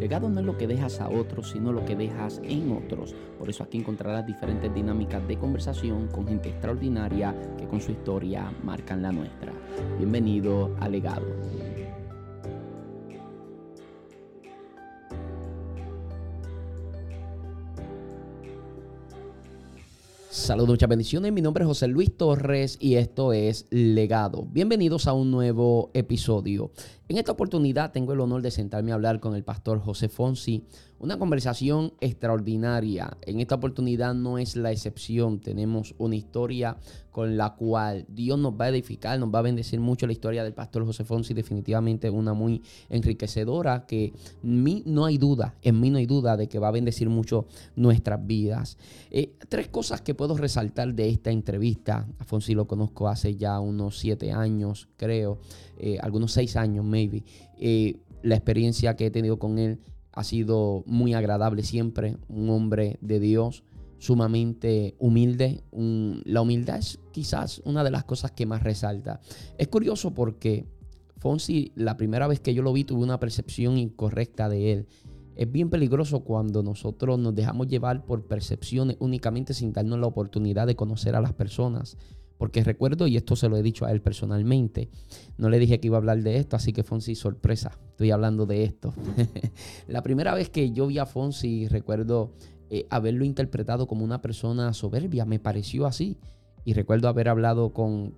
Legado no es lo que dejas a otros, sino lo que dejas en otros. Por eso aquí encontrarás diferentes dinámicas de conversación con gente extraordinaria que con su historia marcan la nuestra. Bienvenido a Legado. Saludos, muchas bendiciones. Mi nombre es José Luis Torres y esto es Legado. Bienvenidos a un nuevo episodio. En esta oportunidad tengo el honor de sentarme a hablar con el pastor José Fonsi. Una conversación extraordinaria. En esta oportunidad no es la excepción. Tenemos una historia con la cual Dios nos va a edificar, nos va a bendecir mucho la historia del pastor José Fonsi. Definitivamente una muy enriquecedora que mí no hay duda, en mí no hay duda de que va a bendecir mucho nuestras vidas. Eh, tres cosas que puedo resaltar de esta entrevista. A Fonsi lo conozco hace ya unos siete años, creo. Eh, algunos seis años, maybe. Eh, la experiencia que he tenido con él ha sido muy agradable siempre. Un hombre de Dios, sumamente humilde. la humildad es quizás una de las cosas que más resalta. Es curioso porque Fonsi, la primera vez que yo lo vi, tuve una percepción incorrecta de él. Es bien peligroso cuando nosotros nos dejamos llevar por percepciones únicamente sin darnos la oportunidad de conocer a las personas. Porque recuerdo, y esto se lo he dicho a él personalmente, no le dije que iba a hablar de esto, así que Fonsi, sorpresa, estoy hablando de esto. la primera vez que yo vi a Fonsi, recuerdo eh, haberlo interpretado como una persona soberbia, me pareció así. Y recuerdo haber hablado con,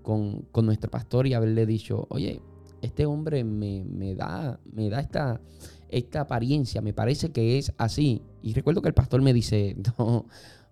nuestro pastor y haberle dicho, oye, este hombre me, da, me da esta, esta apariencia, me parece que es así. Y recuerdo que el pastor me dice, no,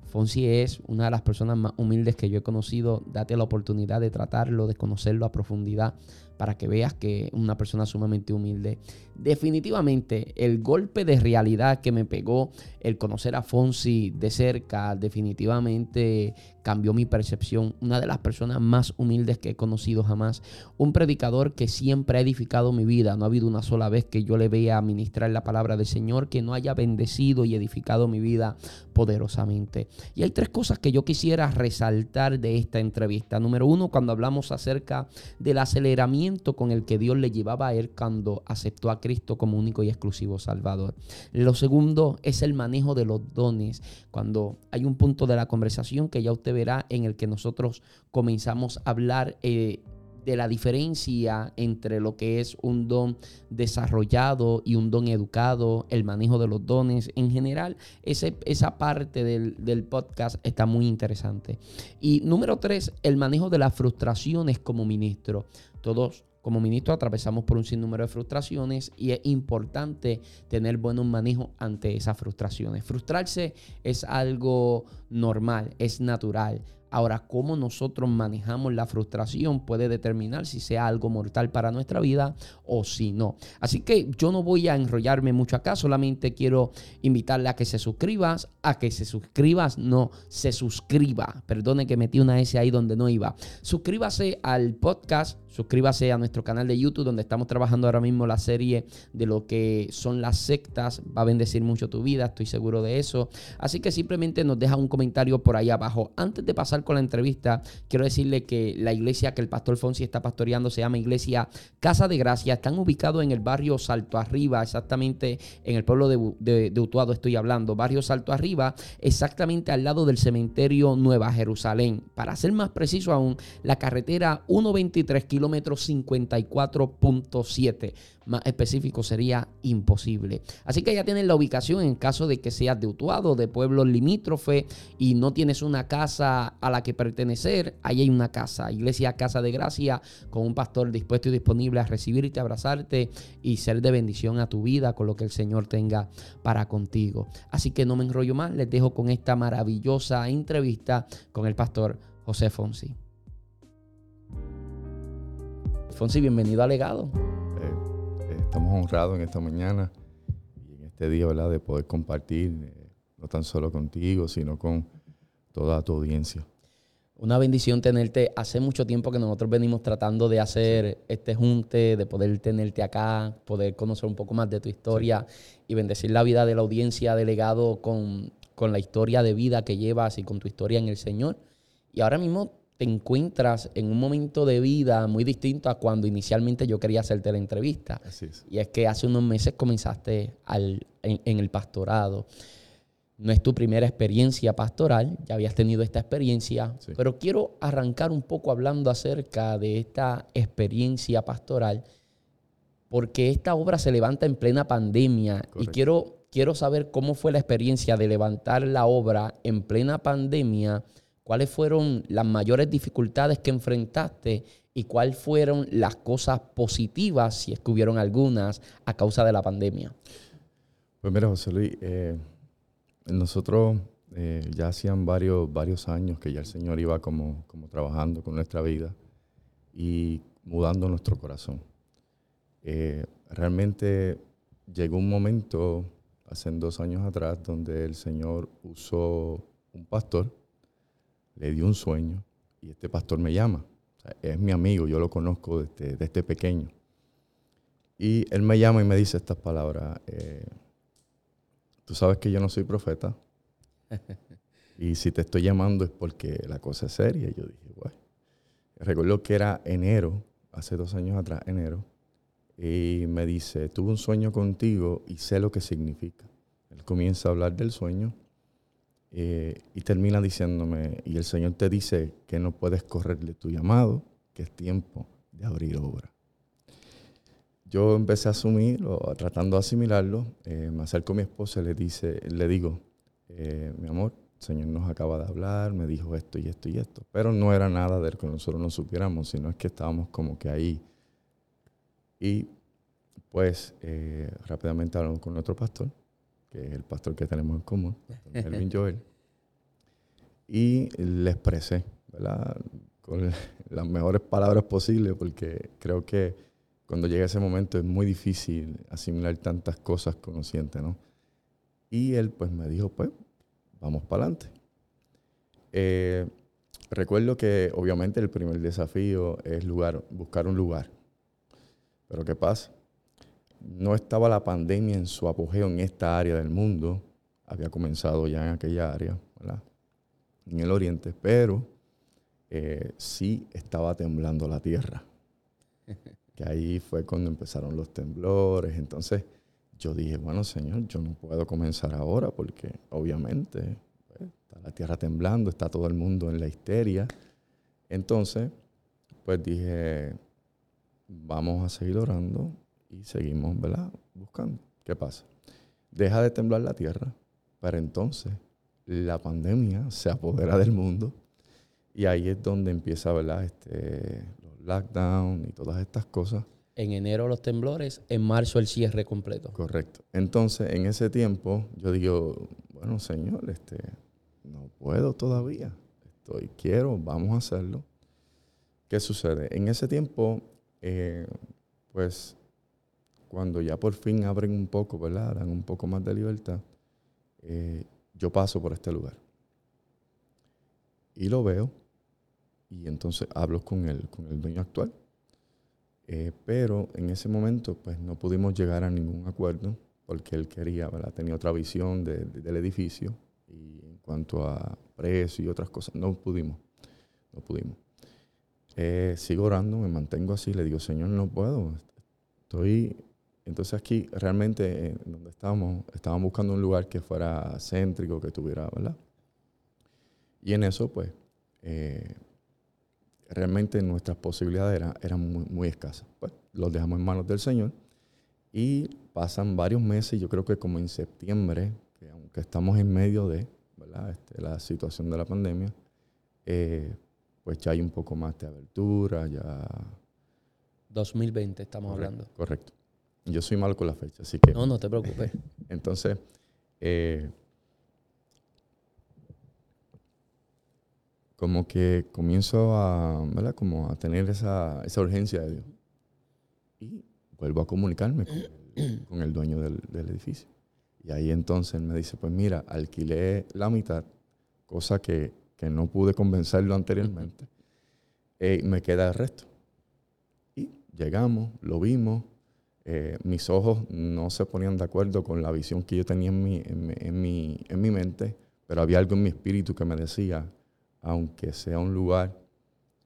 Fonsi es una de las personas más humildes que yo he conocido. Date la oportunidad de tratarlo, de conocerlo a profundidad para que veas que una persona sumamente humilde. Definitivamente, el golpe de realidad que me pegó el conocer a Fonsi de cerca, definitivamente cambió mi percepción. Una de las personas más humildes que he conocido jamás. Un predicador que siempre ha edificado mi vida. No ha habido una sola vez que yo le vea ministrar la palabra del Señor que no haya bendecido y edificado mi vida poderosamente. Y hay tres cosas que yo quisiera resaltar de esta entrevista. Número uno, cuando hablamos acerca del aceleramiento con el que Dios le llevaba a él cuando aceptó a Cristo como único y exclusivo Salvador. Lo segundo es el manejo de los dones. Cuando hay un punto de la conversación que ya usted verá en el que nosotros comenzamos a hablar eh, de la diferencia entre lo que es un don desarrollado y un don educado, el manejo de los dones. En general, esa parte del, del, podcast está muy interesante. Y número tres, el manejo de las frustraciones como ministro. Todos como ministro atravesamos por un sinnúmero de frustraciones y es importante tener buen manejo ante esas frustraciones. Frustrarse es algo normal, es natural. Ahora, cómo nosotros manejamos la frustración puede determinar si sea algo mortal para nuestra vida o si no. Así que yo no voy a enrollarme mucho acá, solamente quiero invitarle a que se suscribas, a que se suscribas, no, se suscriba. Perdone que metí una S ahí donde no iba. Suscríbase al podcast, suscríbase a nuestro canal de YouTube donde estamos trabajando ahora mismo la serie de lo que son las sectas. Va a bendecir mucho tu vida, estoy seguro de eso. Así que simplemente nos deja un comentario por ahí abajo. Antes de pasar con la entrevista, quiero decirle que la iglesia que el pastor Fonsi está pastoreando se llama Iglesia Casa de Gracia. Están ubicados en el barrio Salto Arriba, exactamente en el pueblo de, de, Utuado estoy hablando. Barrio Salto Arriba, exactamente al lado del cementerio Nueva Jerusalén. Para ser más preciso aún, la carretera 123 kilómetros 54.7 más específico sería imposible. Así que ya tienen la ubicación en caso de que seas de Utuado, de pueblos limítrofe y no tienes una casa a la que pertenecer. Ahí hay una casa, Iglesia Casa de Gracia, con un pastor dispuesto y disponible a recibirte, abrazarte y ser de bendición a tu vida con lo que el Señor tenga para contigo. Así que no me enrollo más, les dejo con esta maravillosa entrevista con el pastor José Fonsi. Fonsi, bienvenido a Legado. Estamos honrados en esta mañana y en este día, ¿verdad?, de poder compartir, eh, no tan solo contigo, sino con toda tu audiencia. Una bendición tenerte. Hace mucho tiempo que nosotros venimos tratando de hacer este junte, de poder tenerte acá, poder conocer un poco más de tu historia y bendecir la vida de la audiencia delegado con, con la historia de vida que llevas y con tu historia en el Señor. Y ahora mismo te encuentras en un momento de vida muy distinto a cuando inicialmente yo quería hacerte la entrevista. Así es. Y es que hace unos meses comenzaste al, en, el pastorado. No es tu primera experiencia pastoral, ya habías tenido esta experiencia, pero quiero arrancar un poco hablando acerca de esta experiencia pastoral, porque esta obra se levanta en plena pandemia y quiero, quiero saber cómo fue la experiencia de levantar la obra en plena pandemia, cuáles fueron las mayores dificultades que enfrentaste y cuáles fueron las cosas positivas, si es que hubieron algunas, a causa de la pandemia. Pues mira, José Luis, eh, nosotros eh, ya hacían varios, varios años que ya el Señor iba como, como trabajando con nuestra vida y mudando nuestro corazón. Eh, realmente llegó un momento, hace dos años atrás, donde el Señor usó un pastor, le dio un sueño y este pastor me llama es mi amigo, yo lo conozco desde, este pequeño. Y él me llama y me dice estas palabras. Eh, Tú sabes que yo no soy profeta. y si te estoy llamando es porque la cosa es seria. Y yo dije, bueno. Recuerdo que era enero, hace dos años atrás, enero. Y me dice, tuve un sueño contigo y sé lo que significa. Él comienza a hablar del sueño eh, y termina diciéndome, y el Señor te dice que no puedes correrle tu llamado, que es tiempo de abrir obra. Yo empecé a asumir, o tratando de asimilarlo, eh, me acerco a mi esposa y le, dice, le digo, eh, mi amor, el Señor nos acaba de hablar, me dijo esto y esto y esto. Pero no era nada de lo que nosotros no supiéramos, sino es que estábamos como que ahí. Y pues rápidamente hablamos con nuestro pastor que es el pastor que tenemos en común, Melvin Joel, y le expresé, ¿verdad? Con las mejores palabras posibles, porque creo que cuando llega ese momento es muy difícil asimilar tantas cosas conscientes, ¿no? Y él pues me dijo, pues, vamos para adelante. Eh, recuerdo que obviamente el primer desafío es lugar, buscar un lugar. Pero ¿qué pasa? No estaba la pandemia en su apogeo en esta área del mundo, había comenzado ya en aquella área, ¿verdad? en el oriente, pero eh, sí estaba temblando la tierra. Que ahí fue cuando empezaron los temblores. Entonces yo dije, bueno, Señor, yo no puedo comenzar ahora porque obviamente pues, está la tierra temblando, está todo el mundo en la histeria. Entonces, pues dije, vamos a seguir orando y seguimos, ¿verdad? Buscando. ¿Qué pasa? Deja de temblar la tierra, pero entonces la pandemia se apodera del mundo y ahí es donde empieza, ¿verdad? Este, los lockdowns y todas estas cosas. En enero los temblores, en marzo el cierre completo. Correcto. Entonces, en ese tiempo, yo digo, bueno, señor, este, no puedo todavía. Estoy, quiero, vamos a hacerlo. ¿Qué sucede? En ese tiempo, eh, pues cuando ya por fin abren un poco, ¿verdad? Dan un poco más de libertad, eh, yo paso por este lugar. Y lo veo y entonces hablo con el, con el dueño actual. Eh, pero en ese momento pues no pudimos llegar a ningún acuerdo porque él quería, ¿verdad? Tenía otra visión del edificio y en cuanto a precio y otras cosas, no pudimos, no pudimos. Eh, sigo orando, me mantengo así, le digo, Señor, no puedo, estoy entonces aquí realmente eh, donde estábamos, estábamos buscando un lugar que fuera céntrico, que tuviera, ¿verdad? Y en eso, pues, eh, realmente nuestras posibilidades eran, muy, muy, escasas. Pues los dejamos en manos del Señor y pasan varios meses, yo creo que como en septiembre, que aunque estamos en medio de ¿verdad? Este, la situación de la pandemia, eh, pues ya hay un poco más de abertura, ya... 2020 estamos hablando. Correcto. Yo soy malo con la fecha, así que... No, no te preocupes. Entonces, eh, como que comienzo a, ¿verdad? Como a tener esa, esa urgencia de Dios. Y vuelvo a comunicarme con el, dueño del, edificio. Y ahí entonces me dice, pues mira, alquilé la mitad, cosa que, no pude convencerlo anteriormente. Eh, me queda el resto. Y llegamos, lo vimos, eh, mis ojos no se ponían de acuerdo con la visión que yo tenía en mi, en, mi, en mi mente, pero había algo en mi espíritu que me decía, aunque sea un lugar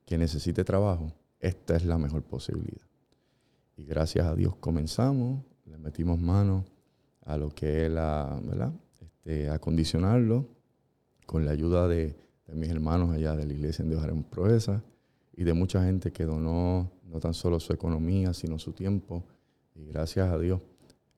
que necesite trabajo, esta es la mejor posibilidad. Y gracias a Dios comenzamos, le metimos mano a lo que es la, ¿verdad? Este, con la ayuda de, mis hermanos allá de la iglesia en Dios haremos proezas y de mucha gente que donó no tan solo su economía, sino su tiempo. Y gracias a Dios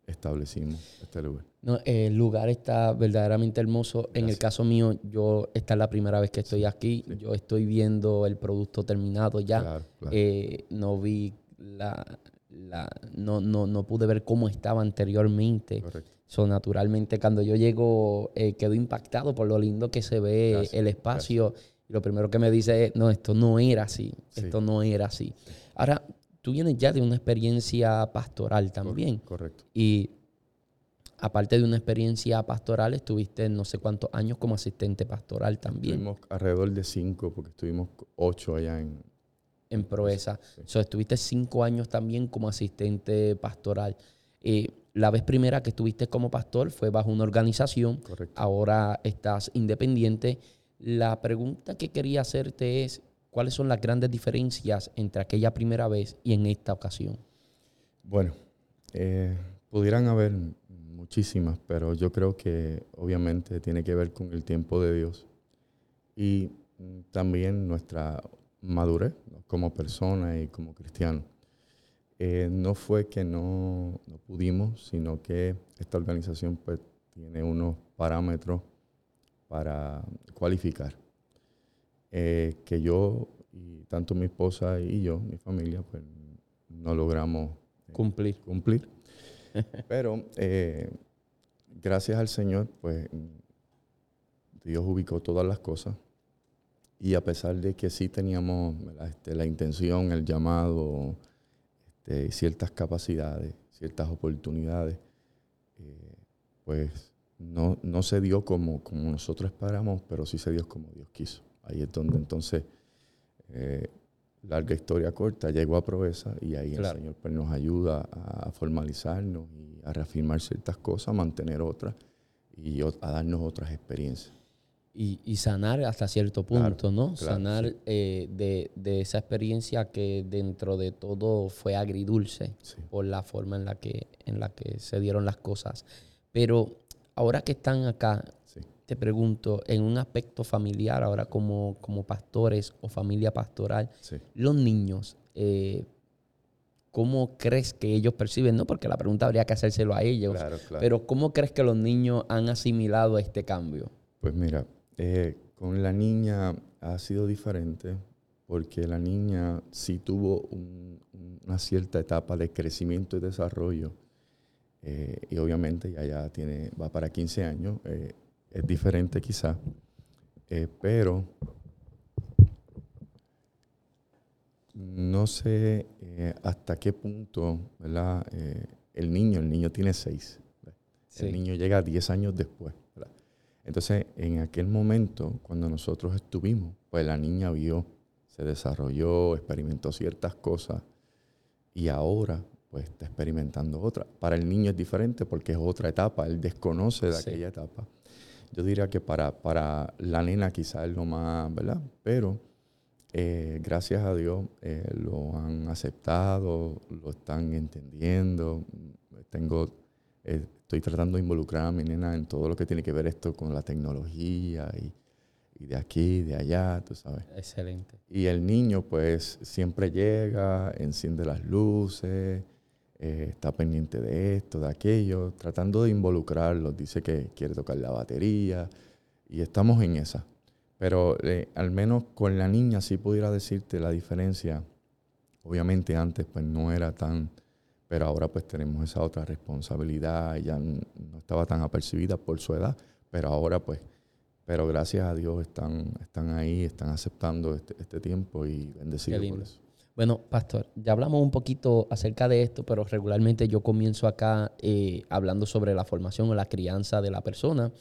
establecimos este lugar. No, el lugar está verdaderamente hermoso. En el caso mío, yo esta es la primera vez que estoy aquí. Yo estoy viendo el producto terminado ya. Eh, no vi la, la no, no, no, pude ver cómo estaba anteriormente. So, naturalmente, cuando yo llego, eh, quedo impactado por lo lindo que se ve el espacio. Y lo primero que me dice es, no, esto no era así. Esto no era así. Ahora, tú vienes ya de una experiencia pastoral también. Correcto. Y aparte de una experiencia pastoral, estuviste no sé cuántos años como asistente pastoral también. Estuvimos alrededor de cinco, porque estuvimos ocho allá en... En Proeza. estuviste cinco años también como asistente pastoral. Eh, la vez primera que estuviste como pastor fue bajo una organización. Correcto. Ahora estás independiente. La pregunta que quería hacerte es, ¿cuáles son las grandes diferencias entre aquella primera vez y en esta ocasión? Bueno, eh, pudieran haber muchísimas, pero yo creo que obviamente tiene que ver con el tiempo de Dios y también nuestra madurez como persona y como cristiano. Eh, no fue que no, pudimos, sino que esta organización pues, tiene unos parámetros para cualificar. Eh, que yo y tanto mi esposa y yo, mi familia, pues no logramos eh, cumplir. cumplir. Pero eh, gracias al Señor, pues Dios ubicó todas las cosas. Y a pesar de que sí teníamos este, la intención, el llamado, este, ciertas capacidades, ciertas oportunidades, eh, pues no, no, se dio como, como nosotros esperamos, pero sí se dio como Dios quiso. Ahí es donde entonces, eh, larga historia corta, llegó a Proeza y ahí el Señor pues, nos ayuda a formalizarnos y a reafirmar ciertas cosas, a mantener otras y a darnos otras experiencias. Y, sanar hasta cierto punto, ¿no? sanar eh, de, esa experiencia que dentro de todo fue agridulce por la forma en la, que, en la que se dieron las cosas. Pero ahora que están acá, te pregunto, en un aspecto familiar, ahora como, como pastores o familia pastoral, los niños, eh, ¿cómo crees que ellos perciben? No, porque la pregunta habría que hacérselo a ellos, pero ¿cómo crees que los niños han asimilado este cambio? Pues mira, eh, con la niña ha sido diferente porque la niña sí tuvo una cierta etapa de crecimiento y desarrollo eh, y obviamente ya, ya tiene, va para 15 años, eh, es diferente quizá, pero no sé hasta qué punto ¿verdad? el niño, el niño tiene 6, el niño llega 10 años después. Entonces, en aquel momento, cuando nosotros estuvimos, pues la niña vio, se desarrolló, experimentó ciertas cosas y ahora pues está experimentando otra. Para el niño es diferente porque es otra etapa, él desconoce de aquella etapa. Yo diría que para, para la nena quizás es lo más, ¿verdad? Pero eh, gracias a Dios eh, lo han aceptado, lo están entendiendo. Tengo eh, estoy tratando de involucrar a mi nena en todo lo que tiene que ver esto con la tecnología y, de aquí, de allá, tú sabes. Excelente. Y el niño pues siempre llega, enciende las luces, eh, está pendiente de esto, de aquello, tratando de involucrarlo. Dice que quiere tocar la batería y estamos en esa. Pero eh, al menos con la niña sí pudiera decirte la diferencia. Obviamente antes pues no era tan pero ahora pues tenemos esa otra responsabilidad, ya no estaba tan apercibida por su edad, pero ahora pues, pero gracias a Dios están, están ahí, están aceptando este, este tiempo y bendecidos por eso. Bueno, pastor, ya hablamos un poquito acerca de esto, pero regularmente yo comienzo acá eh, hablando sobre la formación o la crianza de la persona.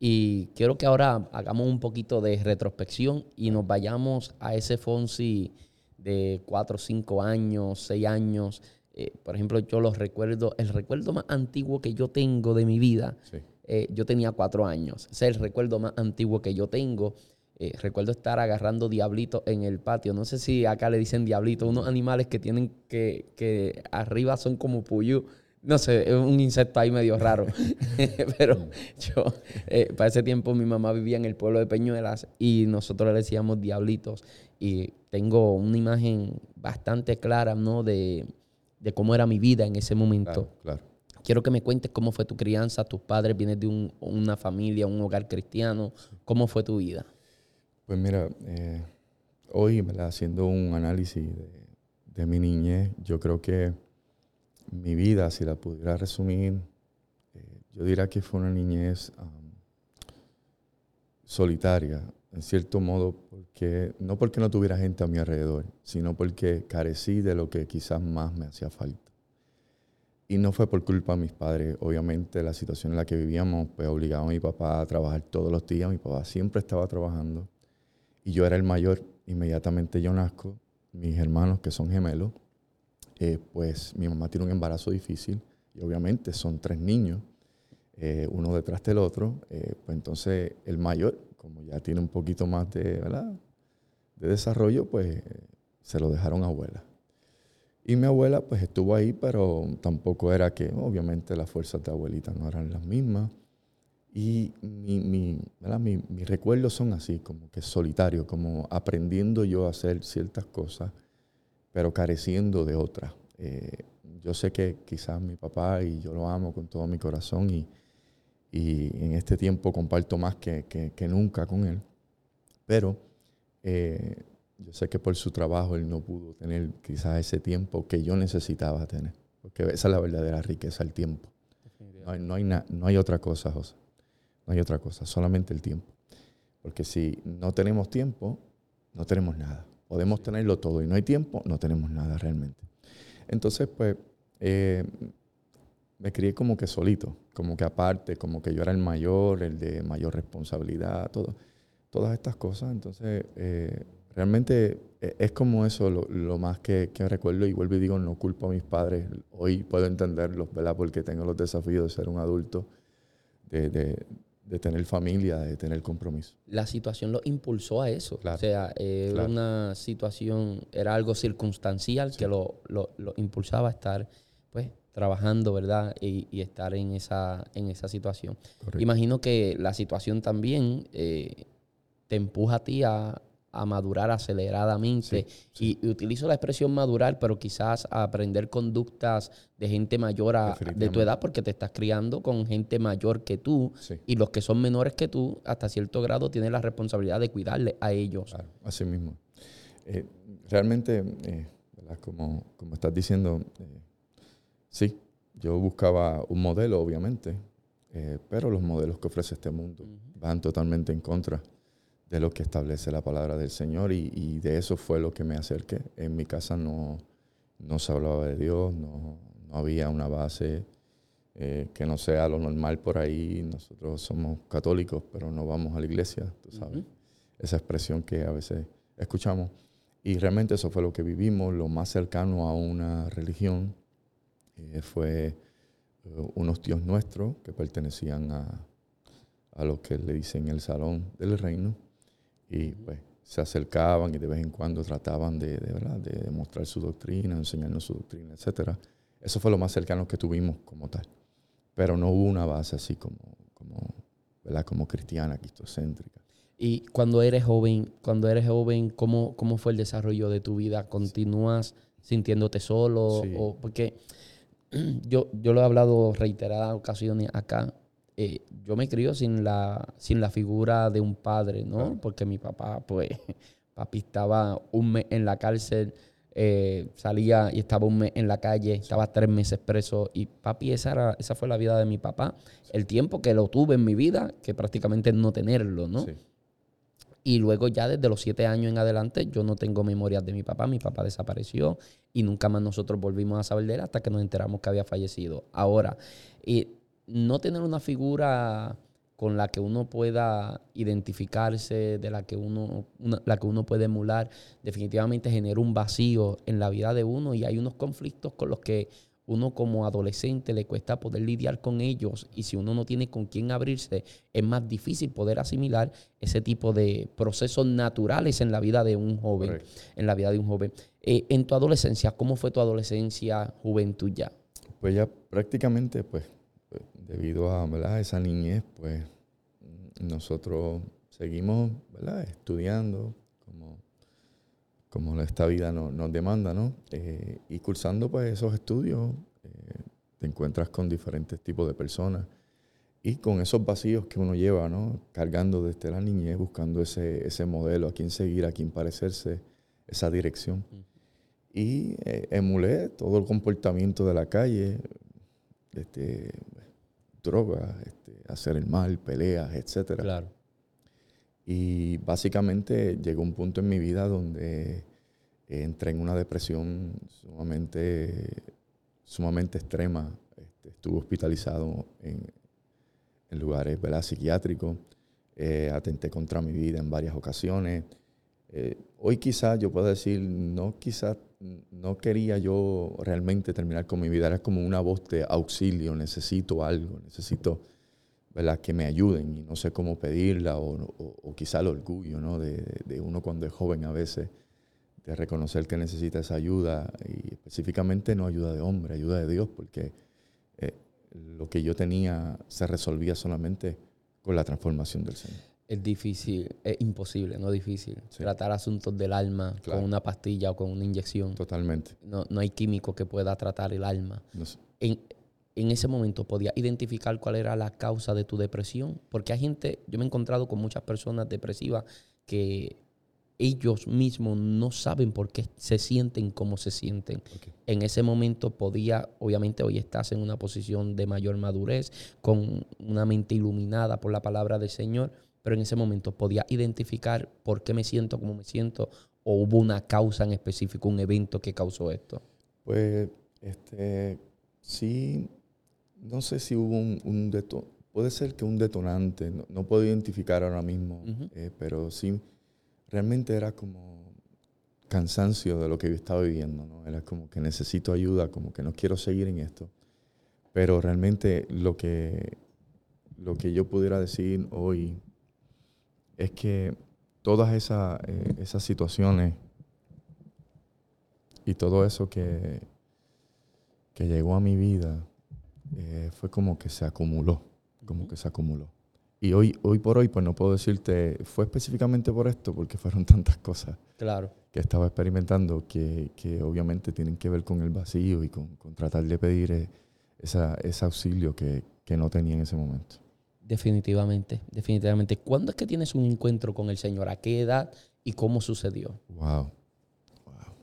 Y quiero que ahora hagamos un poquito de retrospección y nos vayamos a ese Fonsi de cuatro, cinco años, seis años, eh, por ejemplo, yo los recuerdo, el recuerdo más antiguo que yo tengo de mi vida, eh, yo tenía cuatro años. Ese es el recuerdo más antiguo que yo tengo. Eh, recuerdo estar agarrando diablitos en el patio. No sé si acá le dicen diablitos, unos animales que tienen que, que arriba son como puyú, no sé, es un insecto ahí medio raro. Pero yo, eh, para ese tiempo mi mamá vivía en el pueblo de Peñuelas y nosotros le decíamos diablitos. Y tengo una imagen bastante clara, ¿no? De, cómo era mi vida en ese momento. Claro, Quiero que me cuentes cómo fue tu crianza, tus padres, vienes de una familia, un hogar cristiano. ¿Cómo fue tu vida? Pues mira, eh, hoy, haciendo un análisis de mi niñez, yo creo que mi vida, si la pudiera resumir, eh, yo diría que fue una niñez solitaria, en cierto modo, porque no porque no tuviera gente a mi alrededor, sino porque carecí de lo que quizás más me hacía falta. Y no fue por culpa de mis padres, obviamente la situación en la que vivíamos, pues obligaba a mi papá a trabajar todos los días, mi papá siempre estaba trabajando y yo era el mayor, inmediatamente yo nazco, mis hermanos que son gemelos, eh, pues mi mamá tiene un embarazo difícil y obviamente son tres niños, eh, uno detrás del otro, eh, pues entonces el mayor, como ya tiene un poquito más de, de desarrollo, pues se lo dejaron a abuela. Y mi abuela pues estuvo ahí, pero tampoco era que, obviamente las fuerzas de abuelita no eran las mismas. Y mi, mi, mis recuerdos son así, como que solitarios, como aprendiendo yo a hacer ciertas cosas pero careciendo de otra. Eh, yo sé que quizás mi papá y yo lo amo con todo mi corazón y, en este tiempo comparto más que, nunca con él, pero eh, yo sé que por su trabajo él no pudo tener quizás ese tiempo que yo necesitaba tener, porque esa es la verdadera riqueza, el tiempo. No hay, no hay, no hay otra cosa, José, no hay otra cosa, solamente el tiempo. Porque si no tenemos tiempo, no tenemos nada. Podemos tenerlo todo y no hay tiempo, no tenemos nada realmente. Entonces, pues, eh, me crié como que solito, como que aparte, como que yo era el mayor, el de mayor responsabilidad, todo, todas estas cosas. Entonces, eh, realmente eh, es como eso lo, más que, recuerdo y vuelvo y digo, no culpo a mis padres. Hoy puedo entenderlos, ¿verdad? Porque tengo los desafíos de ser un adulto, de, de tener familia, de tener compromiso. La situación lo impulsó a eso. o sea, era una situación, era algo circunstancial que lo, lo, impulsaba a estar pues trabajando, ¿verdad? Y, estar en esa, en esa situación. Imagino que la situación también eh, te empuja a ti a, a madurar aceleradamente. Y, utilizo la expresión madurar, pero quizás a aprender conductas de gente mayor a, de tu edad, porque te estás criando con gente mayor que tú. Y los que son menores que tú, hasta cierto grado, tienen la responsabilidad de cuidarle a ellos. así mismo. Eh, realmente, eh, como, como estás diciendo, eh, sí, yo buscaba un modelo, obviamente, pero los modelos que ofrece este mundo van totalmente en contra de lo que establece la palabra del Señor y, de eso fue lo que me acerqué. En mi casa no, no se hablaba de Dios, no, no había una base eh, que no sea lo normal por ahí. Nosotros somos católicos, pero no vamos a la iglesia, tú sabes. Esa expresión que a veces escuchamos. Y realmente eso fue lo que vivimos, lo más cercano a una religión eh, fue eh, unos tíos nuestros que pertenecían a, a lo que le dicen el salón del reino y pues se acercaban y de vez en cuando trataban de, de, ¿verdad? de demostrar su doctrina, enseñarnos su doctrina, etc. Eso fue lo más cercano que tuvimos como tal. Pero no hubo una base así como, como, ¿verdad? como cristiana, cristocéntrica. Y cuando eres joven, cuando eres joven, ¿cómo, cómo fue el desarrollo de tu vida? ¿Continúas sintiéndote solo? O, porque yo, yo lo he hablado reiteradas ocasiones acá. Eh, yo me crío sin la, sin la figura de un padre, ¿no? Porque mi papá, pues, papi estaba un mes en la cárcel, eh, salía y estaba un mes en la calle, estaba tres meses preso y papi, esa, era, esa fue la vida de mi papá. El tiempo que lo tuve en mi vida, que prácticamente no tenerlo, ¿no? Y luego ya desde los siete años en adelante yo no tengo memorias de mi papá. Mi papá desapareció y nunca más nosotros volvimos a saber de él hasta que nos enteramos que había fallecido. Ahora, y no tener una figura con la que uno pueda identificarse, de la que uno, la que uno puede emular, definitivamente genera un vacío en la vida de uno y hay unos conflictos con los que uno como adolescente le cuesta poder lidiar con ellos y si uno no tiene con quién abrirse, es más difícil poder asimilar ese tipo de procesos naturales en la vida de un joven, en la vida de un joven. Eh, en tu adolescencia, ¿cómo fue tu adolescencia, juventud ya? Pues ya prácticamente, pues debido a ¿verdad? esa niñez, pues nosotros seguimos ¿verdad? estudiando como, como esta vida nos demanda, ¿no? Eh, y cursando pues esos estudios, eh, te encuentras con diferentes tipos de personas y con esos vacíos que uno lleva, ¿no? Cargando desde la niñez, buscando ese, ese modelo, a quién seguir, a quién parecerse, esa dirección. Y eh, emulé todo el comportamiento de la calle, este, drogas, este, hacer el mal, peleas, etc. Claro. Y básicamente llegó un punto en mi vida donde entré en una depresión sumamente, sumamente extrema. Este, estuve hospitalizado en, en lugares ¿verdad? psiquiátricos. Eh, atenté contra mi vida en varias ocasiones. Eh, hoy quizás yo puedo decir, no quizás, no quería yo realmente terminar con mi vida, era como una voz de auxilio, necesito algo, necesito ¿verdad? que me ayuden y no sé cómo pedirla o, quizá el orgullo ¿no? de, de, uno cuando es joven a veces, de reconocer que necesita esa ayuda y específicamente no ayuda de hombre, ayuda de Dios, porque lo que yo tenía se resolvía solamente con la transformación del Señor. Es difícil, es imposible, no difícil. Tratar asuntos del alma con una pastilla o con una inyección. Totalmente. No, no hay químico que pueda tratar el alma. En, en, ese momento podía identificar cuál era la causa de tu depresión. Porque hay gente, yo me he encontrado con muchas personas depresivas que ellos mismos no saben por qué se sienten como se sienten. En ese momento podía, obviamente hoy estás en una posición de mayor madurez, con una mente iluminada por la palabra del Señor, pero en ese momento podía identificar por qué me siento como me siento o hubo una causa en específico, un evento que causó esto. Pues, este, sí, no sé si hubo un, un puede ser que un detonante, no, puedo identificar ahora mismo, eh, pero sí realmente era como cansancio de lo que yo estaba viviendo, ¿no? Era como que necesito ayuda, como que no quiero seguir en esto. Pero realmente lo que, lo que yo pudiera decir hoy es que todas esas, eh, esas situaciones y todo eso que, que llegó a mi vida eh, fue como que se acumuló, como que se acumuló. Y hoy, hoy por hoy, pues no puedo decirte, fue específicamente por esto, porque fueron tantas cosas claro. que estaba experimentando que, que obviamente tienen que ver con el vacío y con, con tratar de pedir eh, esa, ese auxilio que, que no tenía en ese momento. Definitivamente, definitivamente. ¿Cuándo es que tienes un encuentro con el Señor? ¿A qué edad y cómo sucedió? Wow. wow.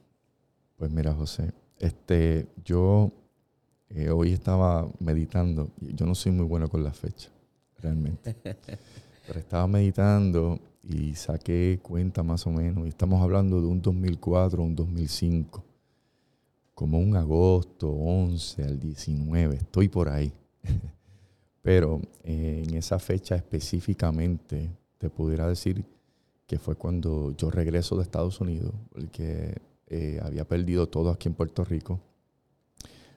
Pues mira, José, este, yo eh, hoy estaba meditando. Yo no soy muy bueno con las fechas realmente. Pero estaba meditando y saqué cuenta más o menos, y estamos hablando de un 2004, un 2005, como un agosto 11 al 19, estoy por ahí. Pero eh, en esa fecha específicamente te pudiera decir que fue cuando yo regreso de Estados Unidos, porque eh, había perdido todo aquí en Puerto Rico,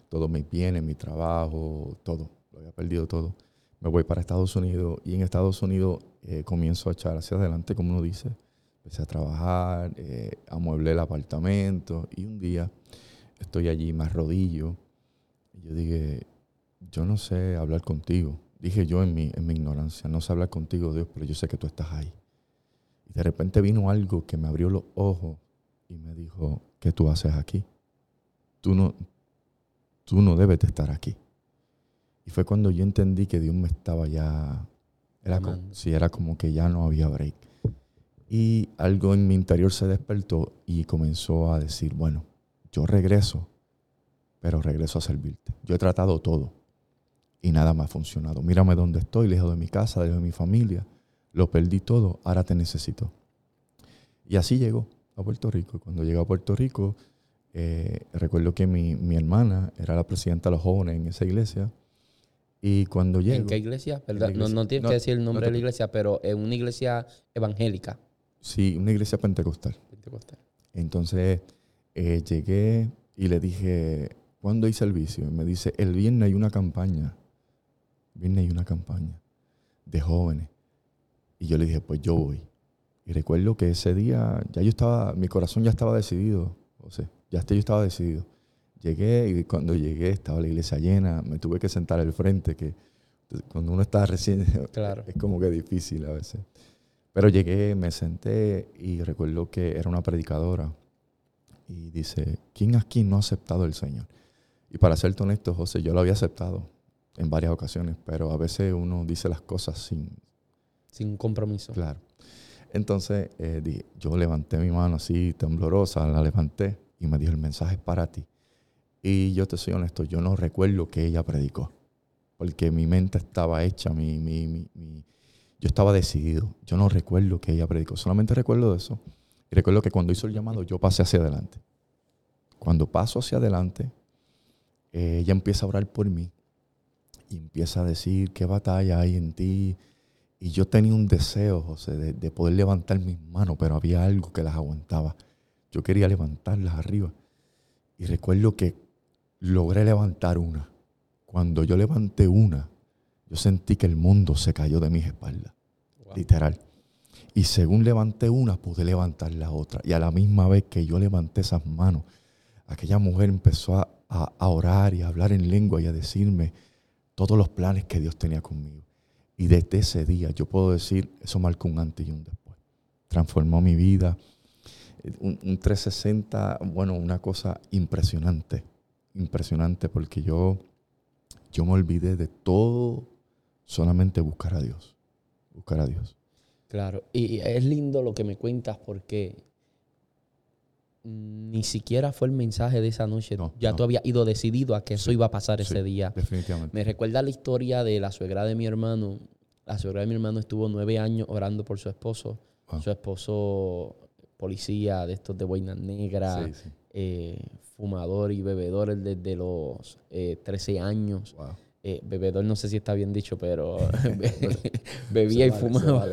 todos mis bienes, mi trabajo, todo, lo había perdido todo me voy para Estados Unidos y en Estados Unidos eh, comienzo a echar hacia adelante, como uno dice. Empecé a trabajar, eh, amueblé el apartamento y un día estoy allí, más rodillo. Y yo dije, yo no sé hablar contigo. Dije yo en mi, en mi ignorancia, no sé hablar contigo, Dios, pero yo sé que tú estás ahí. Y de repente vino algo que me abrió los ojos y me dijo, ¿qué tú haces aquí? Tú no, tú no debes de estar aquí. Y fue cuando yo entendí que Dios me estaba ya, era como, era como que ya no había break. Y algo en mi interior se despertó y comenzó a decir, bueno, yo regreso, pero regreso a servirte. Yo he tratado todo y nada me ha funcionado. Mírame dónde estoy, lejos de mi casa, lejos de mi familia. Lo perdí todo, ahora te necesito. Y así llegó a Puerto Rico. Y cuando llegó a Puerto Rico, eh, recuerdo que mi, mi, hermana era la presidenta de los jóvenes en esa iglesia. Y cuando llego... ¿En qué iglesia? No, no tienes que decir el nombre de la iglesia, pero es una iglesia evangélica. Sí, una iglesia pentecostal. Pentecostal. Entonces eh, llegué y le dije, ¿cuándo hay servicio? Y me dice, el viernes hay una campaña. Viernes hay una campaña de jóvenes. Y yo le dije, pues yo voy. Y recuerdo que ese día ya yo estaba, mi corazón ya estaba decidido, sea, ya yo estaba decidido Llegué y cuando llegué estaba la iglesia llena, me tuve que sentar al frente, que cuando uno está recién claro. es como que difícil a veces. Pero llegué, me senté y recuerdo que era una predicadora y dice, ¿quién aquí no ha aceptado el Señor? Y para serte honesto, José, yo lo había aceptado en varias ocasiones, pero a veces uno dice las cosas sin... Sin compromiso. Claro. Entonces eh, yo levanté mi mano así, temblorosa, la levanté y me dijo, el mensaje es para ti. Y yo te soy honesto, yo no recuerdo que ella predicó, porque mi mente estaba hecha, mi, mi, mi, yo estaba decidido. Yo no recuerdo que ella predicó, solamente recuerdo eso. Y recuerdo que cuando hizo el llamado, yo pasé hacia adelante. Cuando paso hacia adelante, eh, ella empieza a orar por mí y empieza a decir qué batalla hay en ti. Y yo tenía un deseo, José, de, de poder levantar mis manos, pero había algo que las aguantaba. Yo quería levantarlas arriba. Y recuerdo que logré levantar una. Cuando yo levanté una, yo sentí que el mundo se cayó de mis espaldas. Literal. Y según levanté una, pude levantar la otra. Y a la misma vez que yo levanté esas manos, aquella mujer empezó a, a, orar y a hablar en lengua y a decirme todos los planes que Dios tenía conmigo. Y desde ese día, yo puedo decir, eso marcó un antes y un después. Transformó mi vida. Un, un 360, bueno, una cosa impresionante impresionante porque yo, yo me olvidé de todo, solamente buscar a Dios. Buscar a Dios. Claro, y es lindo lo que me cuentas porque ni siquiera fue el mensaje de esa noche. ya tú habías ido decidido a que eso iba a pasar ese día. Definitivamente. Me recuerda la historia de la suegra de mi hermano. La suegra de mi hermano estuvo nueve años orando por su esposo. Su esposo, policía de estos de Boinas Negras, eh, fumador y bebedor desde los 13 eh, años. Eh, bebedor no sé si está bien dicho, pero bebía y fumaba.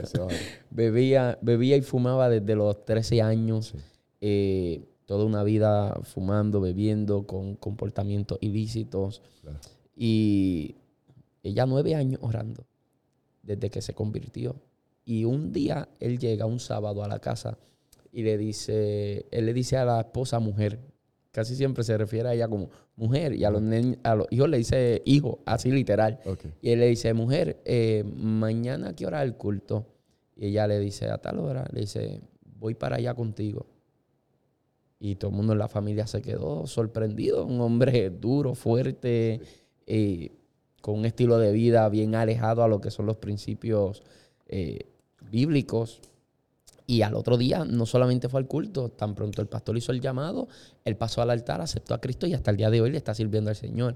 bebía, bebía y fumaba desde los 13 años. Eh, toda una vida fumando, bebiendo, con comportamientos ilícitos. Y ella nueve años orando desde que se convirtió. Y un día él llega un sábado a la casa y le dice, él le dice a la esposa mujer, casi siempre se refiere a ella como mujer y a los, a los hijos le dice hijo, así literal. Y él le dice, mujer, eh, mañana a qué hora el culto? Y ella le dice, a tal hora, le dice, voy para allá contigo. Y todo el mundo en la familia se quedó sorprendido, un hombre duro, fuerte, eh, con un estilo de vida bien alejado a lo que son los principios eh, bíblicos. Y al otro día no solamente fue al culto, tan pronto el pastor hizo el llamado, él pasó al altar, aceptó a Cristo y hasta el día de hoy le está sirviendo al Señor.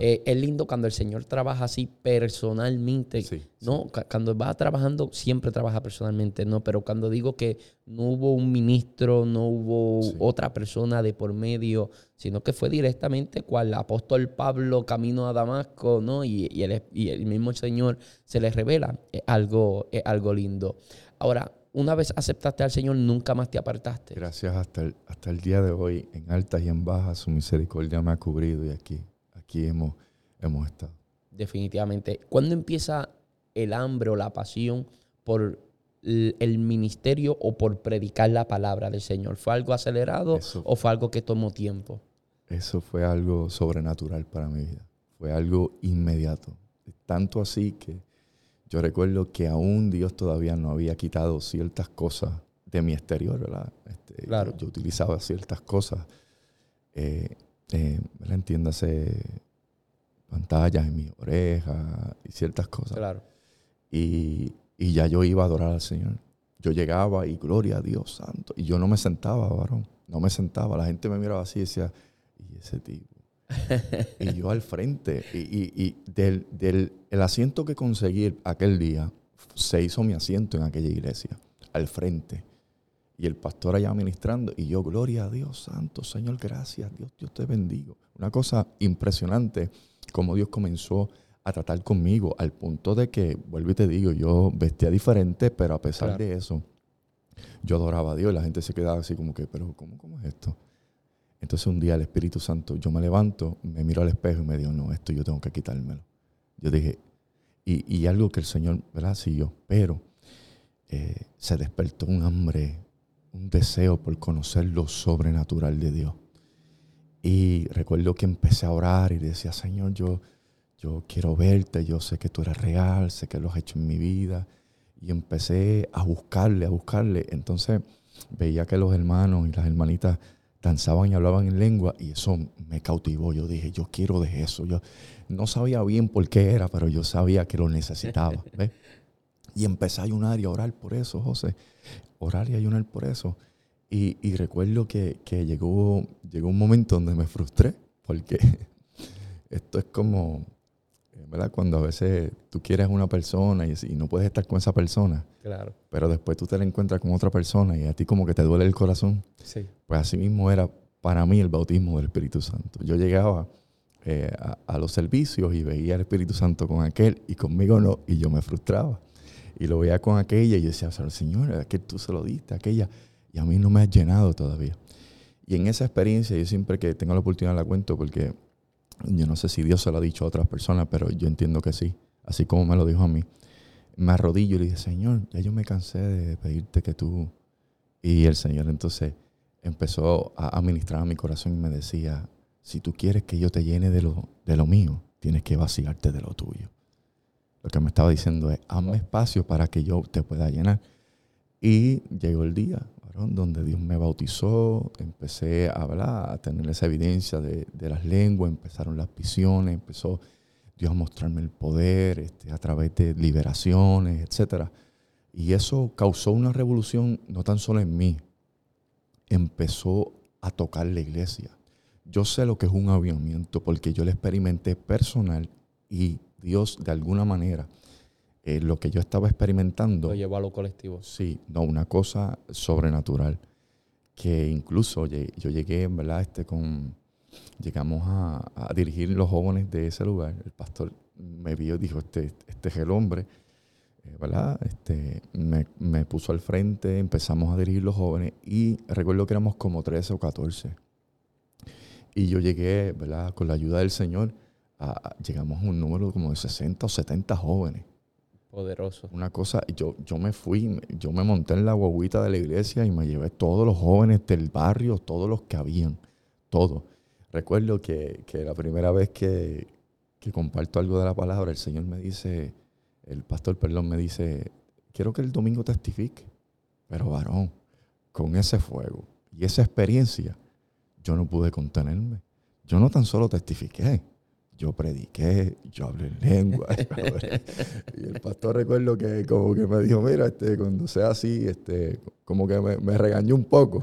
Eh, es lindo cuando el Señor trabaja así personalmente, ¿no? Cuando va trabajando, siempre trabaja personalmente, ¿no? Pero cuando digo que no hubo un ministro, no hubo otra persona de por medio, sino que fue directamente cual apóstol Pablo camino a Damasco, ¿no? Y, el, y el mismo Señor se le revela, es algo, es algo lindo. Ahora, una vez aceptaste al Señor, nunca más te apartaste. Gracias hasta el, hasta el día de hoy, en altas y en bajas, su misericordia me ha cubrido y aquí, aquí hemos, hemos estado. Definitivamente. ¿Cuándo empieza el hambre o la pasión por el ministerio o por predicar la palabra del Señor? ¿Fue algo acelerado o fue algo que tomó tiempo? Eso fue algo sobrenatural para mi vida. Fue algo inmediato. Tanto así que yo recuerdo que aún Dios todavía no había quitado ciertas cosas de mi exterior, ¿verdad? Este, claro. Yo, utilizaba ciertas cosas, eh, eh, Entiéndase, pantallas en mi oreja y ciertas cosas. Claro. Y, y ya yo iba a adorar al Señor. Yo llegaba y gloria a Dios santo. Y yo no me sentaba, varón. No me sentaba. La gente me miraba así y decía, ¿y ese tipo? y yo al frente. Y, del, el asiento que conseguí aquel día, se hizo mi asiento en aquella iglesia, al frente. Y el pastor allá ministrando. Y yo, gloria a Dios, santo, Señor, gracias, Dios, Dios te bendigo. Una cosa impresionante, como Dios comenzó a tratar conmigo, al punto de que, vuelvo y te digo, yo vestía diferente, pero a pesar de eso, yo adoraba a Dios. La gente se quedaba así como que, pero ¿cómo, cómo es esto? Entonces un día el Espíritu Santo, yo me levanto, me miro al espejo y me digo, no, esto yo tengo que quitármelo. Yo dije, y, algo que el Señor, ¿verdad? Siguió, pero eh, se despertó un hambre, un deseo por conocer lo sobrenatural de Dios. Y recuerdo que empecé a orar y decía, Señor, yo, yo quiero verte, yo sé que tú eres real, sé que lo has hecho en mi vida. Y empecé a buscarle, a buscarle. Entonces veía que los hermanos y las hermanitas danzaban y hablaban en lengua y eso me cautivó. Yo dije, yo quiero de eso. Yo no sabía bien por qué era, pero yo sabía que lo necesitaba. Y empecé a ayunar y a orar por eso, José. Orar y ayunar por eso. Y, recuerdo que, llegó, llegó un momento donde me frustré, porque esto es como, ¿verdad? Cuando a veces tú quieres una persona y, y, no puedes estar con esa persona. Claro. Pero después tú te la encuentras con otra persona y a ti como que te duele el corazón. Sí. Pues así mismo era para mí el bautismo del Espíritu Santo. Yo llegaba eh, a, los servicios y veía al Espíritu Santo con aquel y conmigo no, y yo me frustraba. Y lo veía con aquella y decía, Señor, aquel tú se lo diste, aquella, y a mí no me has llenado todavía. Y en esa experiencia, yo siempre que tengo la oportunidad la cuento porque yo no sé si Dios se lo ha dicho a otras personas, pero yo entiendo que sí, así como me lo dijo a mí. Me arrodillo y le dije, Señor, ya yo me cansé de pedirte que tú... Y el Señor entonces empezó a administrar a mi corazón y me decía, si tú quieres que yo te llene de lo, de lo mío, tienes que vaciarte de lo tuyo. Lo que me estaba diciendo es, hazme espacio para que yo te pueda llenar. Y llegó el día, donde Dios me bautizó, empecé a hablar, a tener esa evidencia de, las lenguas, empezaron las visiones, empezó Dios a mostrarme el poder este, a través de liberaciones, etc. Y eso causó una revolución no tan solo en mí, empezó a tocar la iglesia yo sé lo que es un avivamiento porque yo lo experimenté personal y Dios de alguna manera eh, lo que yo estaba experimentando. Lo llevó a lo colectivo. Sí, no, una cosa sobrenatural. Que incluso yo llegué, ¿verdad? Este, con, llegamos a, dirigir los jóvenes de ese lugar. El pastor me vio y dijo, este, este es el hombre. Eh, ¿verdad? Este, me, me, puso al frente, empezamos a dirigir los jóvenes y recuerdo que éramos como 13 o 14. Y yo llegué, ¿verdad? Con la ayuda del Señor, llegamos a un número como de 60 o 70 jóvenes. Poderoso. Una cosa, yo, yo me fui, yo me monté en la guaguita de la iglesia y me llevé todos los jóvenes del barrio, todos los que habían, todos. Recuerdo que, que la primera vez que, que comparto algo de la palabra, el Señor me dice, el pastor, perdón, me dice, quiero que el domingo testifique. Pero varón, con ese fuego y esa experiencia, yo no pude contenerme. Yo no tan solo testifiqué, yo prediqué, yo hablé en lengua. y el pastor recuerdo que como que me dijo, mira, este, cuando sea así, este, como que me, regañó un poco.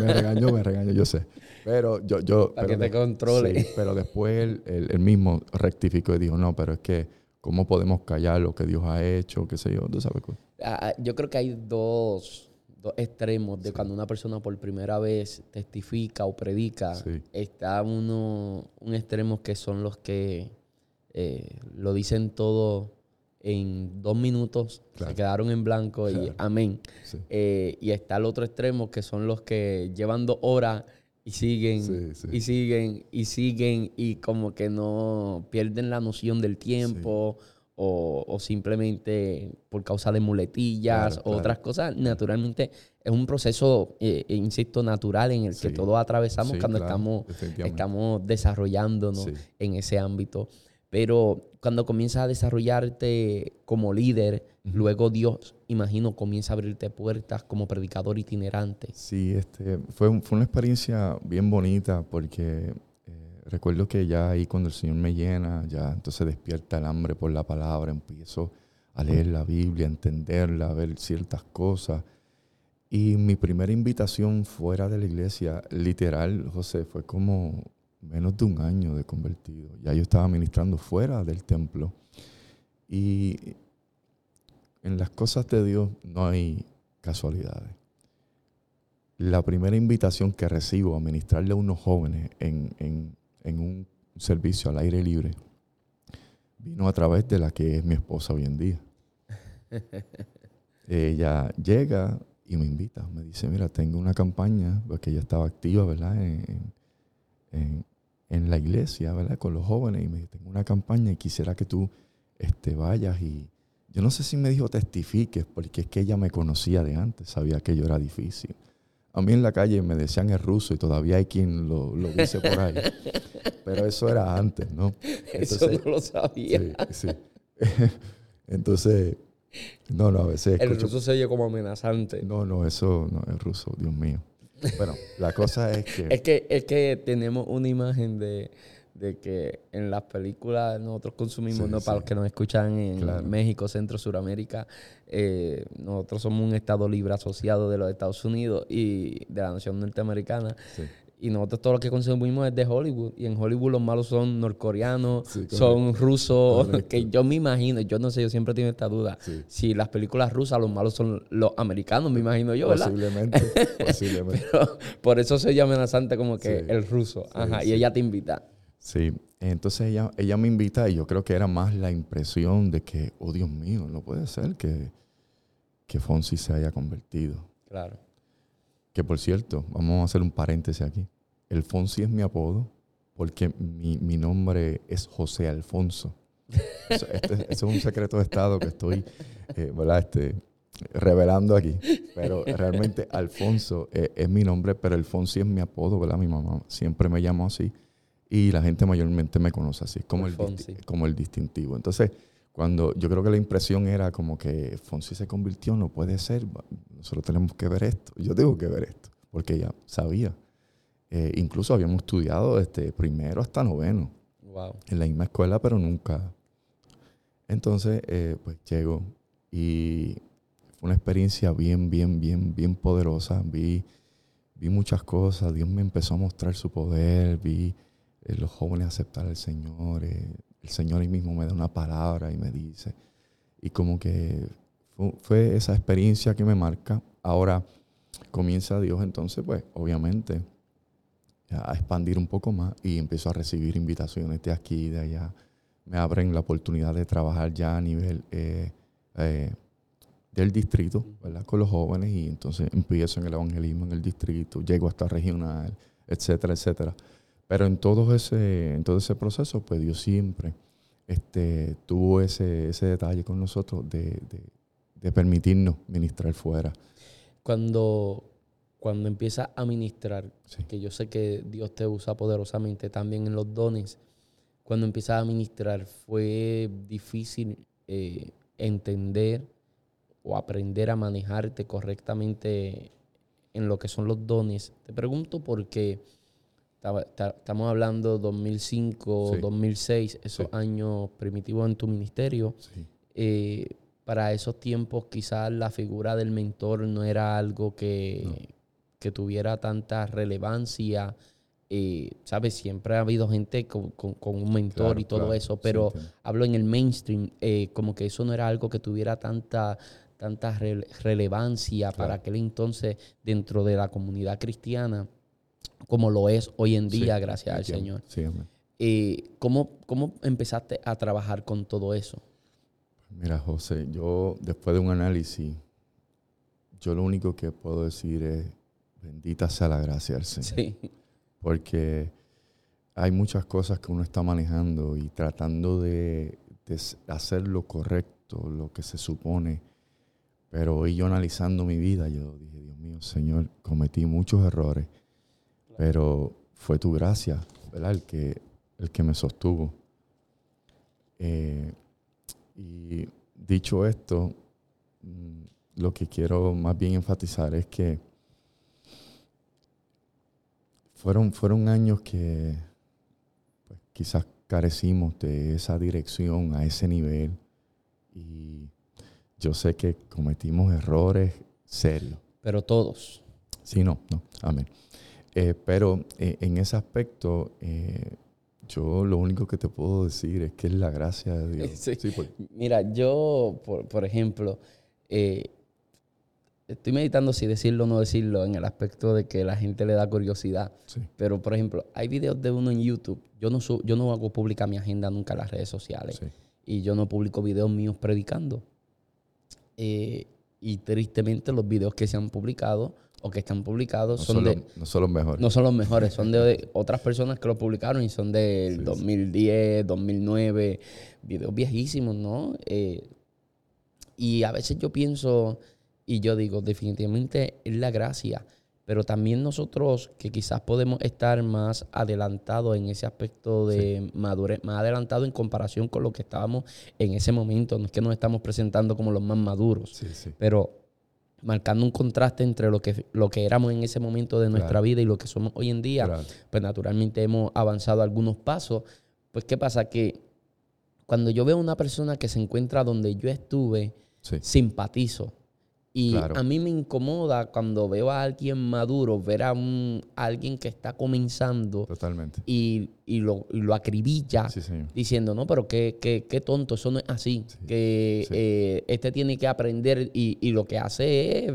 Me regañó, me regañó, yo sé. Pero yo... yo Para que te controle. pero después él, mismo rectificó y dijo, no, pero es que, ¿cómo podemos callar lo que Dios ha hecho? ¿Qué sé yo? ¿Tú sabes? Ah, ah, yo creo que hay dos dos extremos de cuando una persona por primera vez testifica o predica. Está uno, un extremo que son los que eh, lo dicen todo en dos minutos, se quedaron en blanco y amén. Eh, y está el otro extremo que son los que llevan dos horas y siguen y siguen y siguen y como que no pierden la noción del tiempo o, simplemente por causa de muletillas o otras cosas. Naturalmente es un proceso, eh, insisto, natural en el que todos atravesamos cuando estamos, estamos desarrollándonos en ese ámbito. Pero cuando comienzas a desarrollarte como líder, luego Dios, imagino, comienza a abrirte puertas como predicador itinerante. Sí, este, fue, fue una experiencia bien bonita porque recuerdo que ya ahí cuando el Señor me llena, ya entonces despierta el hambre por la palabra, empiezo a leer la Biblia, a entenderla, a ver ciertas cosas. Y mi primera invitación fuera de la iglesia, literal, José, fue como menos de un año de convertido. Ya yo estaba ministrando fuera del templo. Y en las cosas de Dios no hay casualidades. La primera invitación que recibo a ministrarle a unos jóvenes en, en, en un servicio al aire libre vino a través de la que es mi esposa hoy en día. ella llega y me invita, me dice, mira, tengo una campaña, porque ella estaba activa, ¿verdad? En, la iglesia, ¿verdad? Con los jóvenes, y me dice, tengo una campaña y quisiera que tú este, vayas y... Yo no sé si me dijo testifiques, porque es que ella me conocía de antes, sabía que yo era difícil. A mí en la calle me decían el ruso y todavía hay quien lo, lo dice por ahí. Pero eso era antes, ¿no? eso no lo sabía. Sí, sí. Entonces, no, no, a veces... El ruso se oye como amenazante. No, no, eso no es ruso, Dios mío. Bueno, la cosa es que... es que... Es que tenemos una imagen de, de que en las películas nosotros consumimos, ¿no? Para los que nos escuchan en México, Centro, Suramérica, eh, nosotros somos un Estado libre asociado de los Estados Unidos y de la nación norteamericana. Y nosotros todo lo que consumimos es de Hollywood. Y en Hollywood los malos son norcoreanos, son rusos. Que yo me imagino, yo no sé, yo siempre tengo esta duda. Si las películas rusas, los malos son los americanos, me imagino yo, ¿verdad? Posiblemente, posiblemente. por eso se llama amenazante como que el ruso. Ajá, y ella te invita. Sí, entonces ella, ella me invita y yo creo que era más la impresión de que, oh Dios mío, no puede ser que, que Fonsi se haya convertido. Claro. Que por cierto, vamos a hacer un paréntesis aquí. El Fonsi es mi apodo porque mi, nombre es José Alfonso. Eso, este, es un secreto de Estado que estoy eh, Este, revelando aquí. Pero realmente Alfonso eh, es mi nombre, pero el Fonsi es mi apodo, ¿verdad? Mi mamá siempre me llamó así y la gente mayormente me conoce así, como el, como el distintivo. Entonces, cuando yo creo que la impresión era como que Fonsi se convirtió, no puede ser, nosotros tenemos que ver esto, yo tengo que ver esto, porque ella sabía. Eh, incluso habíamos estudiado este primero hasta noveno en la misma escuela, pero nunca. Entonces, eh, pues llego y fue una experiencia bien, bien, bien, bien poderosa. Vi, vi muchas cosas, Dios me empezó a mostrar su poder, vi eh, los jóvenes aceptar al Señor. Eh, el Señor ahí mismo me da una palabra y me dice. Y como que fue, esa experiencia que me marca. Ahora comienza Dios entonces, pues obviamente, a expandir un poco más y empiezo a recibir invitaciones de aquí y de allá. Me abren la oportunidad de trabajar ya a nivel eh, del distrito, ¿verdad? Con los jóvenes y entonces empiezo en el evangelismo en el distrito, llego hasta regional, etcétera, etcétera. Pero en todo ese, en todo ese proceso, pues Dios siempre este, tuvo ese, ese detalle con nosotros de, permitirnos ministrar fuera. Cuando, cuando empiezas a ministrar, que yo sé que Dios te usa poderosamente también en los dones, cuando empiezas a ministrar, fue difícil eh, entender o aprender a manejarte correctamente en lo que son los dones. Te pregunto porque estamos hablando 2005, 2006, esos años primitivos en tu ministerio. Eh, para esos tiempos quizás la figura del mentor no era algo que, tuviera tanta relevancia. Eh, ¿Sabes? Siempre ha habido gente con, un mentor y todo eso, pero hablo en el mainstream, eh, como que eso no era algo que tuviera tanta tanta relevancia para aquel entonces dentro de la comunidad cristiana como lo es hoy en día, gracias al Señor. Sí, eh, ¿cómo, ¿Cómo empezaste a trabajar con todo eso? Mira, José, yo después de un análisis, yo lo único que puedo decir es, bendita sea la gracia del Señor. Sí. Porque hay muchas cosas que uno está manejando y tratando de, de hacer lo correcto, lo que se supone. Pero hoy yo analizando mi vida, yo dije, Dios mío, Señor, cometí muchos errores pero fue tu gracia, ¿verdad? El que, el que me sostuvo. Eh, y dicho esto, mm, lo que quiero más bien enfatizar es que fueron, fueron años que pues, quizás carecimos de esa dirección a ese nivel y yo sé que cometimos errores serios. Pero todos. Sí, no, no, amén. Eh, pero eh, en ese aspecto, eh, yo lo único que te puedo decir es que es la gracia de Dios. Pues. Mira, yo, por, ejemplo, estoy meditando si decirlo o no decirlo en el aspecto de que la gente le da curiosidad. Pero, por ejemplo, hay videos de uno en YouTube. Yo no, yo no hago pública mi agenda nunca en las redes sociales. Y yo no publico videos míos predicando. y tristemente los videos que se han publicado o que están publicados son, de... no son los mejores. No son los mejores, son de, otras personas que lo publicaron y son del 2010, 2009, videos viejísimos, ¿no? Eh, y a veces yo pienso y yo digo, definitivamente es la gracia, pero también nosotros que quizás podemos estar más adelantados en ese aspecto de madurez, más adelantados en comparación con lo que estábamos en ese momento. No es que nos estamos presentando como los más maduros, pero marcando un contraste entre lo que, lo que éramos en ese momento de nuestra vida y lo que somos hoy en día, pues naturalmente hemos avanzado algunos pasos. Pues, ¿qué pasa? Que cuando yo veo a una persona que se encuentra donde yo estuve, simpatizo. Y a mí me incomoda cuando veo a alguien maduro, ver a, un, alguien que está comenzando. Totalmente. Y, lo, lo, acribilla diciendo, no, pero qué, qué, qué, tonto, eso no es así. que eh, este tiene que aprender y, y lo que hace es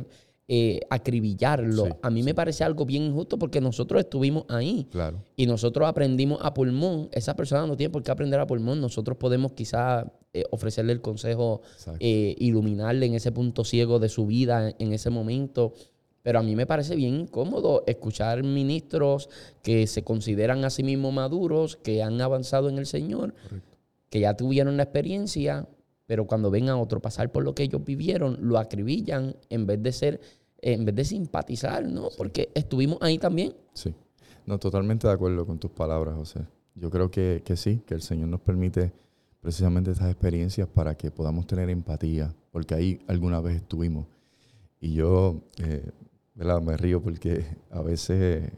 eh, acribillarlo. a mí me parece algo bien injusto porque nosotros estuvimos ahí. Claro. Y nosotros aprendimos a pulmón. Esa persona no tiene por qué aprender a pulmón. Nosotros podemos quizá eh, ofrecerle el consejo, eh, iluminarle en ese punto ciego de su vida en, ese momento. Pero a mí me parece bien incómodo escuchar ministros que se consideran a sí mismos maduros, que han avanzado en el Señor, que ya tuvieron la experiencia, pero cuando ven a otro pasar por lo que ellos vivieron, lo acribillan en vez de ser, en vez de simpatizar, ¿no? Porque estuvimos ahí también. Sí. No, totalmente de acuerdo con tus palabras, José. Yo creo que, sí, que el Señor nos permite precisamente estas experiencias para que podamos tener empatía, porque ahí alguna vez estuvimos. Y yo, eh. Me río porque a veces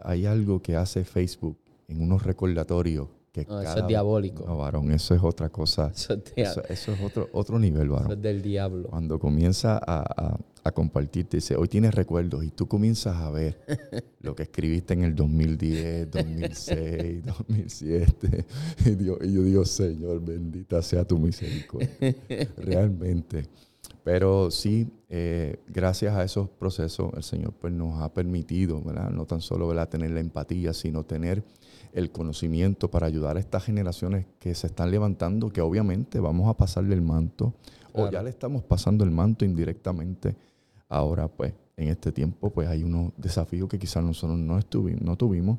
hay algo que hace Facebook en unos recordatorios eso es diabólico. No, varón, eso es otra cosa. Eso es, otro, otro nivel, varón. Eso es del diablo. Cuando comienza a, a, compartirte, dice, hoy tienes recuerdos y tú comienzas a ver lo que escribiste en el 2010, 2006, 2007. Y, Dios, y yo digo, Señor, bendita sea tu misericordia. Realmente. Pero sí, eh, gracias a esos procesos, el Señor pues, nos ha permitido, ¿verdad? No tan solo ¿verdad? tener la empatía, sino tener el conocimiento para ayudar a estas generaciones que se están levantando, que obviamente vamos a pasarle el manto, o ya le estamos pasando el manto indirectamente. Ahora, pues, en este tiempo, pues hay unos desafíos que quizás nosotros no, estuvimos, no tuvimos,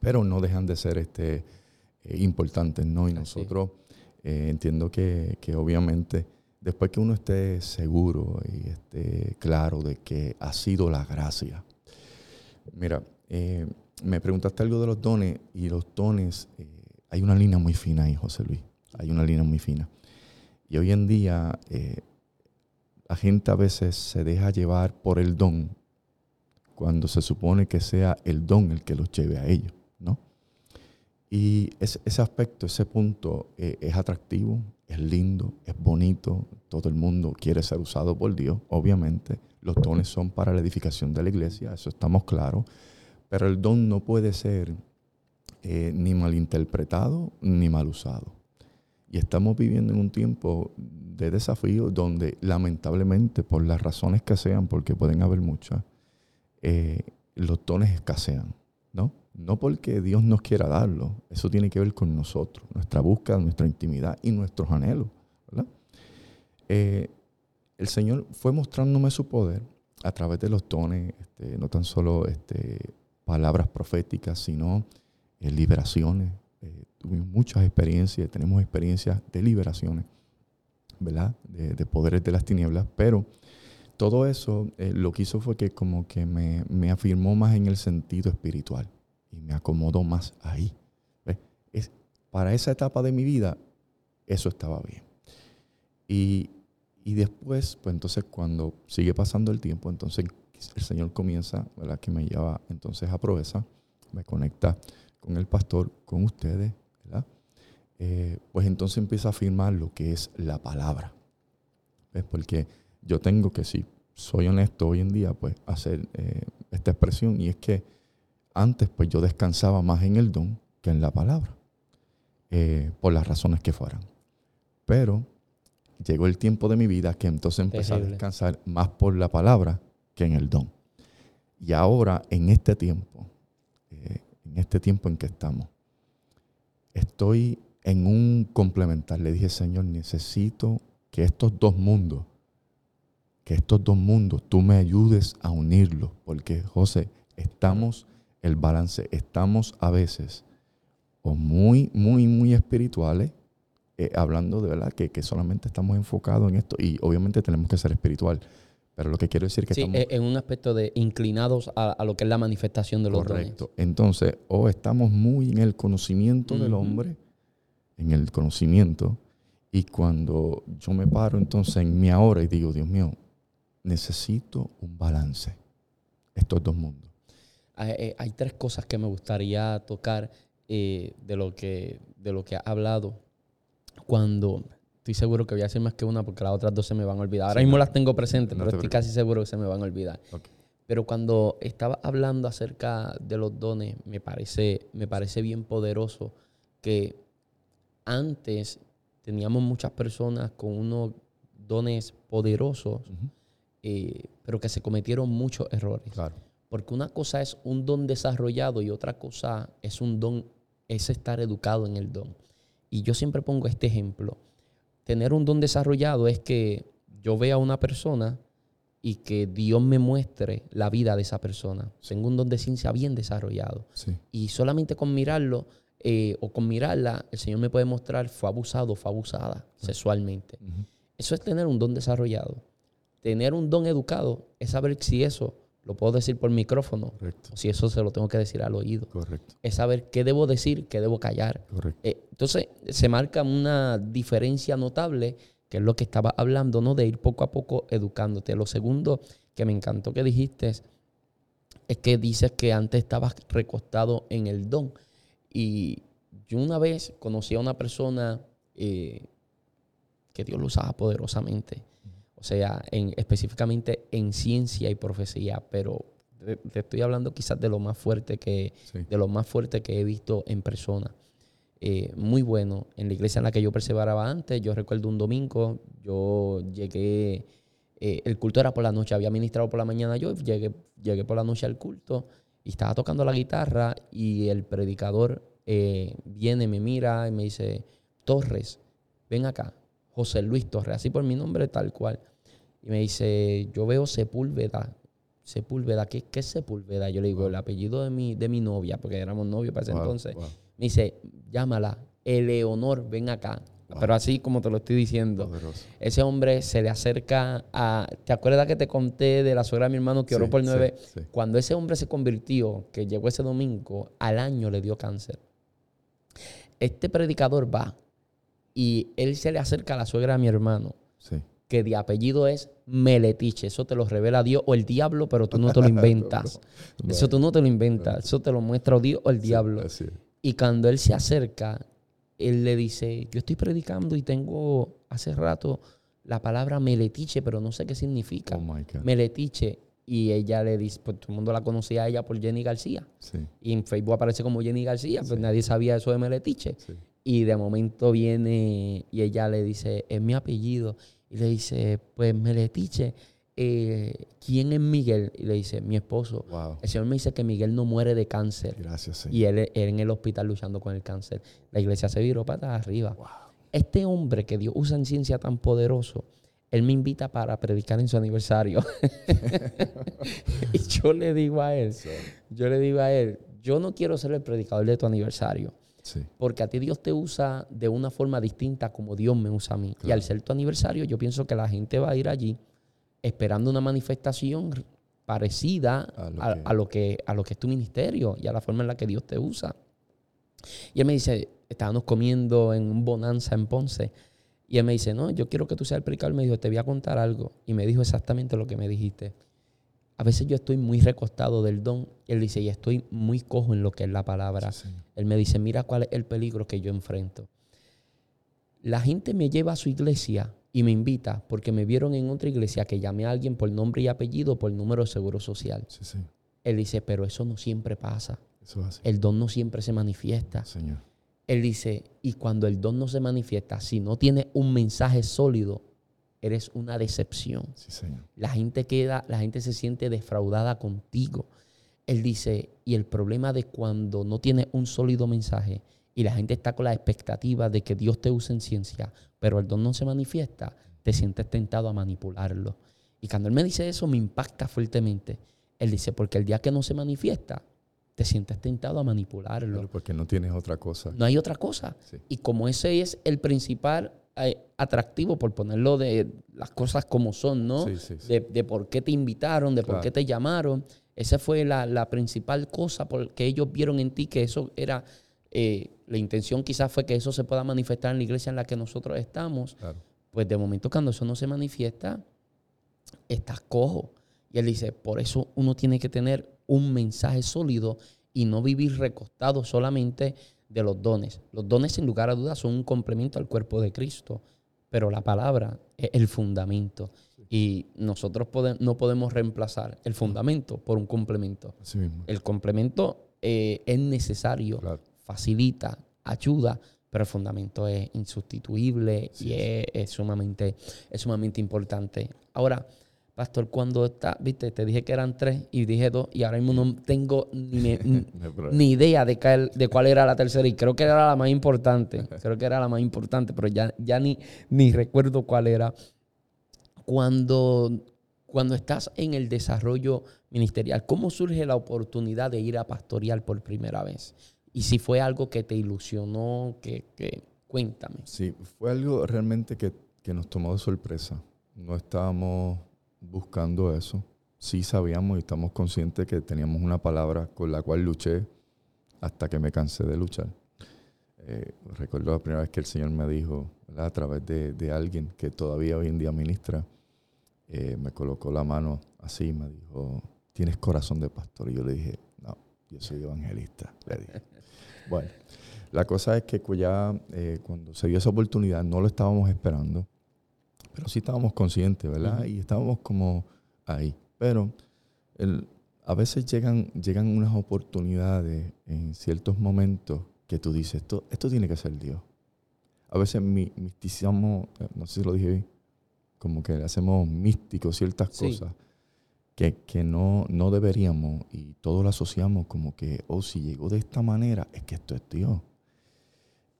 pero no dejan de ser este, eh, importantes, ¿no? Y nosotros eh, entiendo que, que obviamente después que uno esté seguro y esté claro de que ha sido la gracia. Mira, eh, me preguntaste algo de los dones y los dones, eh, hay una línea muy fina ahí, José Luis, hay una línea muy fina. Y hoy en día eh, la gente a veces se deja llevar por el don cuando se supone que sea el don el que los lleve a ellos, ¿no? Y ese, aspecto, ese punto eh, es atractivo, es lindo, es bonito, todo el mundo quiere ser usado por Dios, obviamente. Los dones son para la edificación de la iglesia, eso estamos claros pero el don no puede ser eh, ni malinterpretado ni mal usado. Y estamos viviendo en un tiempo de desafío donde lamentablemente, por las razones que sean, porque pueden haber muchas, eh, los dones escasean, ¿no? No porque Dios nos quiera darlo, eso tiene que ver con nosotros, nuestra búsqueda, nuestra intimidad y nuestros anhelos. Eh, el Señor fue mostrándome su poder a través de los dones, este, no tan solo este, palabras proféticas, sino eh, liberaciones. Eh, tuvimos muchas experiencias, tenemos experiencias de liberaciones, ¿verdad? De, poderes de las tinieblas, pero todo eso eh, lo que hizo fue que como que me, afirmó más en el sentido espiritual y me acomodó más ahí. Es, para esa etapa de mi vida, eso estaba bien. Y, y después, pues entonces cuando sigue pasando el tiempo, entonces el Señor comienza, ¿verdad? Que me lleva entonces a Proeza, me conecta con el pastor, con ustedes, ¿verdad? Eh, pues entonces empieza a afirmar lo que es la palabra. ¿Ves? Porque yo tengo que, si soy honesto hoy en día, pues hacer eh, esta expresión y es que antes pues yo descansaba más en el don que en la palabra, eh, por las razones que fueran. Pero llegó el tiempo de mi vida que entonces empecé a descansar más por la palabra que en el don. Y ahora, en este tiempo, eh, en este tiempo en que estamos, estoy en un complementar. Le dije, Señor, necesito que estos dos mundos, que estos dos mundos, tú me ayudes a unirlos. Porque, José, estamos, el balance, estamos a veces o muy, muy, muy espirituales, eh, hablando de verdad que, que solamente estamos enfocados en esto. Y obviamente tenemos que ser espiritual Pero lo que quiero decir es que sí, estamos... en un aspecto de inclinados a, a, lo que es la manifestación de los Correcto. Entonces, o estamos muy en el conocimiento del hombre, en el conocimiento, y cuando yo me paro entonces en mi ahora y digo, Dios mío, necesito un balance. Estos dos mundos. Hay, eh, hay tres cosas que me gustaría tocar eh, de, lo que, de lo que ha hablado. Cuando estoy seguro que voy a hacer más que una porque las otras dos se me van a olvidar. Ahora mismo las tengo presentes, pero estoy casi seguro que se me van a olvidar. Pero cuando estaba hablando acerca de los dones, me parece, me parece bien poderoso que antes teníamos muchas personas con unos dones poderosos, eh, pero que se cometieron muchos errores. Porque una cosa es un don desarrollado y otra cosa es un don, es estar educado en el don. Y yo siempre pongo este ejemplo. Tener un don desarrollado es que yo vea a una persona y que Dios me muestre la vida de esa persona. Tengo un don de ciencia bien desarrollado. Y solamente con mirarlo, eh, o con mirarla, el Señor me puede mostrar, fue abusado, fue abusada sexualmente. Eso es tener un don desarrollado. Tener un don educado es saber si eso lo puedo decir por micrófono o si eso se lo tengo que decir al oído. Correcto. Es saber qué debo decir, qué debo callar. Correcto. Eh, entonces, se marca una diferencia notable, que es lo que estaba hablando, ¿no? De ir poco a poco educándote. Lo segundo que me encantó que dijiste es que dices que antes estabas recostado en el don. Y yo una vez conocí a una persona eh, que Dios lo usaba poderosamente. O sea, en, específicamente en ciencia y profecía, pero te, estoy hablando quizás de lo más fuerte que, de lo más fuerte que he visto en persona. Eh, muy bueno. En la iglesia en la que yo perseveraba antes, yo recuerdo un domingo, yo llegué, eh, el culto era por la noche, había ministrado por la mañana yo, llegué, llegué por la noche al culto y estaba tocando la guitarra y el predicador eh, viene, me mira y me dice, Torres, ven acá, José Luis Torres, así por mi nombre tal cual. Y me dice, yo veo Sepúlveda. Sepúlveda, ¿qué, qué es Sepúlveda? Yo le digo, el apellido de mi, de mi novia, porque éramos novios para ese entonces. Me dice, llámala, Eleonor, ven acá. Pero así como te lo estoy diciendo. Ese hombre se le acerca a. ¿Te acuerdas que te conté de la suegra de mi hermano que oró por nueve? Cuando ese hombre se convirtió, que llegó ese domingo, al año le dio cáncer. Este predicador va y él se le acerca a la suegra de mi hermano, que de apellido es Meletiche. Eso te lo revela Dios o el diablo, pero tú no te lo inventas. Eso tú no te lo inventas. Eso te lo muestra Dios o el diablo. Y cuando él se acerca, él le dice, yo estoy predicando y tengo hace rato la palabra meletiche, pero no sé qué significa. Oh meletiche. Y ella le dice, pues todo el mundo la conocía a ella por Jenny García. Y en Facebook aparece como Jenny García, pues nadie sabía eso de meletiche. Y de momento viene y ella le dice, es mi apellido. Y le dice, pues meletiche. Eh, ¿quién es Miguel? Y le dice, mi esposo. El Señor me dice que Miguel no muere de cáncer. Gracias, Señor. Y él, en el hospital luchando con el cáncer. La iglesia se viró para arriba. Este hombre que Dios usa en ciencia tan poderoso, él me invita para predicar en su aniversario. y yo le digo a él, yo le digo a él, yo no quiero ser el predicador de tu aniversario. Porque a ti Dios te usa de una forma distinta como Dios me usa a mí. Y al ser tu aniversario, yo pienso que la gente va a ir allí esperando una manifestación parecida a lo, que, a, lo que, es tu ministerio y a la forma en la que Dios te usa. Y él me dice, estábamos comiendo en un bonanza en Ponce. Y él me dice, no, yo quiero que tú seas el predicador. Me dijo, te voy a contar algo. Y me dijo exactamente lo que me dijiste. A veces yo estoy muy recostado del don. Y él dice, y estoy muy cojo en lo que es la palabra. él me dice, mira cuál es el peligro que yo enfrento. La gente me lleva a su iglesia y me invita porque me vieron en otra iglesia que llamé a alguien por nombre y apellido por número de seguro social. Él dice, pero eso no siempre pasa. El don no siempre se manifiesta. Señor. Él dice, y cuando el don no se manifiesta, si no tiene un mensaje sólido, eres una decepción. La gente queda, la gente se siente defraudada contigo. Él dice, y el problema de cuando no tiene un sólido mensaje y la gente está con la expectativa de que Dios te use en ciencia, pero el don no se manifiesta, te sientes tentado a manipularlo. Y cuando él me dice eso, me impacta fuertemente. Él dice, porque el día que no se manifiesta, te sientes tentado a manipularlo. porque no tienes otra cosa. No hay otra cosa. Y como ese es el principal atractivo, por ponerlo de las cosas como son, ¿no? Sí, sí, sí. De, de por qué te invitaron, de por Claro. qué te llamaron. Esa fue la, la principal cosa porque ellos vieron en ti que eso era, eh, la intención quizás fue que eso se pueda manifestar en la iglesia en la que nosotros estamos. Claro. Pues de momento cuando eso no se manifiesta, estás cojo. Y él dice, por eso uno tiene que tener un mensaje sólido y no vivir recostado solamente de los dones. Los dones sin lugar a dudas son un complemento al cuerpo de Cristo, pero la palabra es el fundamento. Y nosotros pode- no podemos reemplazar el fundamento por un complemento. Así mismo. El complemento eh, es necesario, Claro. facilita, ayuda, pero el fundamento es insustituible Sí, y es, es sumamente, es sumamente importante. Ahora, Pastor, cuando está, viste, te dije que eran tres y dije dos, y ahora mismo no tengo ni, me- ni idea de, cuál- de cuál era la tercera, y creo que era la más importante. Creo que era la más importante, pero ya, ya ni, ni recuerdo cuál era. Cuando, cuando estás en el desarrollo ministerial, ¿cómo surge la oportunidad de ir a pastorear por primera vez? Y si fue algo que te ilusionó, que, que cuéntame. Sí, fue algo realmente que, que nos tomó de sorpresa. No estábamos buscando eso. Sí sabíamos y estamos conscientes que teníamos una palabra con la cual luché hasta que me cansé de luchar. Eh, recuerdo la primera vez que el Señor me dijo, ¿verdad? a través de, de alguien que todavía hoy en día ministra, eh, me colocó la mano así y me dijo, tienes corazón de pastor. Y yo le dije, no, yo soy evangelista. Le dije. Bueno, la cosa es que ya eh, cuando se dio esa oportunidad no lo estábamos esperando, pero sí estábamos conscientes, ¿verdad? Y estábamos como ahí. Pero el- a veces llegan, llegan unas oportunidades en ciertos momentos que tú dices, esto, esto tiene que ser Dios. A veces mi, misticizamos, eh, no sé si lo dije bien, como que le hacemos místicos ciertas Sí. cosas que, que no, no deberíamos y todo lo asociamos como que, oh, si llegó de esta manera, es que esto es Dios.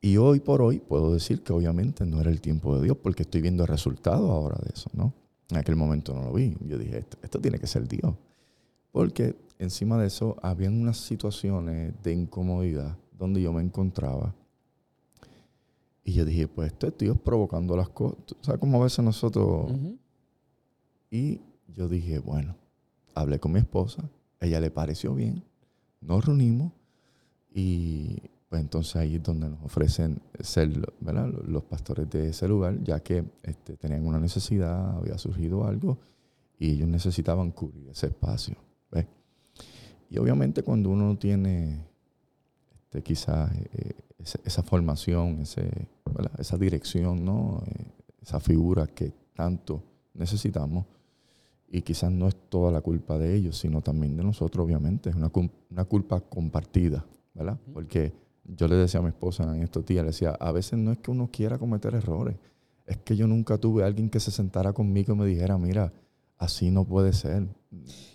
Y hoy por hoy puedo decir que obviamente no era el tiempo de Dios porque estoy viendo el resultado ahora de eso, ¿no? En aquel momento no lo vi. Yo dije, esto, esto tiene que ser Dios. Porque encima de eso habían unas situaciones de incomodidad donde yo me encontraba. Y yo dije, pues esto es Dios provocando las cosas. ¿Sabes cómo a veces nosotros... Y yo dije, bueno, hablé con mi esposa, ella le pareció bien, nos reunimos y pues entonces ahí es donde nos ofrecen ser ¿verdad? los pastores de ese lugar, ya que este, tenían una necesidad, había surgido algo y ellos necesitaban cubrir ese espacio. ¿ves? Y obviamente cuando uno no tiene este, quizás eh, esa, esa formación, ese, esa dirección, ¿no? Eh, esa figura que tanto necesitamos, y quizás no es toda la culpa de ellos, sino también de nosotros, obviamente. Es una, una culpa compartida, ¿verdad? Porque yo le decía a mi esposa en estos días, le decía, a veces no es que uno quiera cometer errores, es que yo nunca tuve a alguien que se sentara conmigo y me dijera, mira, así no puede ser.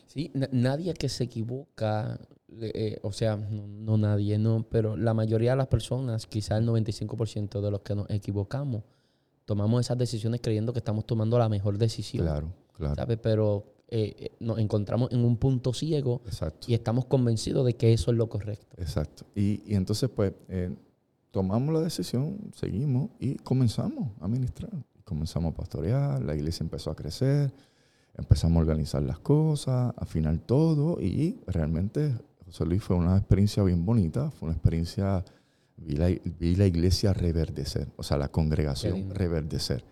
Sí, na- nadie que se equivoca, eh, eh, o sea, no, no nadie, no, pero la mayoría de las personas, quizás el 95% de los que nos equivocamos, tomamos esas decisiones creyendo que estamos tomando la mejor decisión, Claro, claro. ¿sabes? Pero eh, eh, nos encontramos en un punto ciego Exacto. y estamos convencidos de que eso es lo correcto. Exacto. Y, y entonces, pues, eh, tomamos la decisión, seguimos y comenzamos a ministrar. Comenzamos a pastorear, la iglesia empezó a crecer, empezamos a organizar las cosas, a afinar todo y realmente, José Luis, fue una experiencia bien bonita, fue una experiencia, vi la, vi la iglesia reverdecer, o sea, la congregación reverdecer.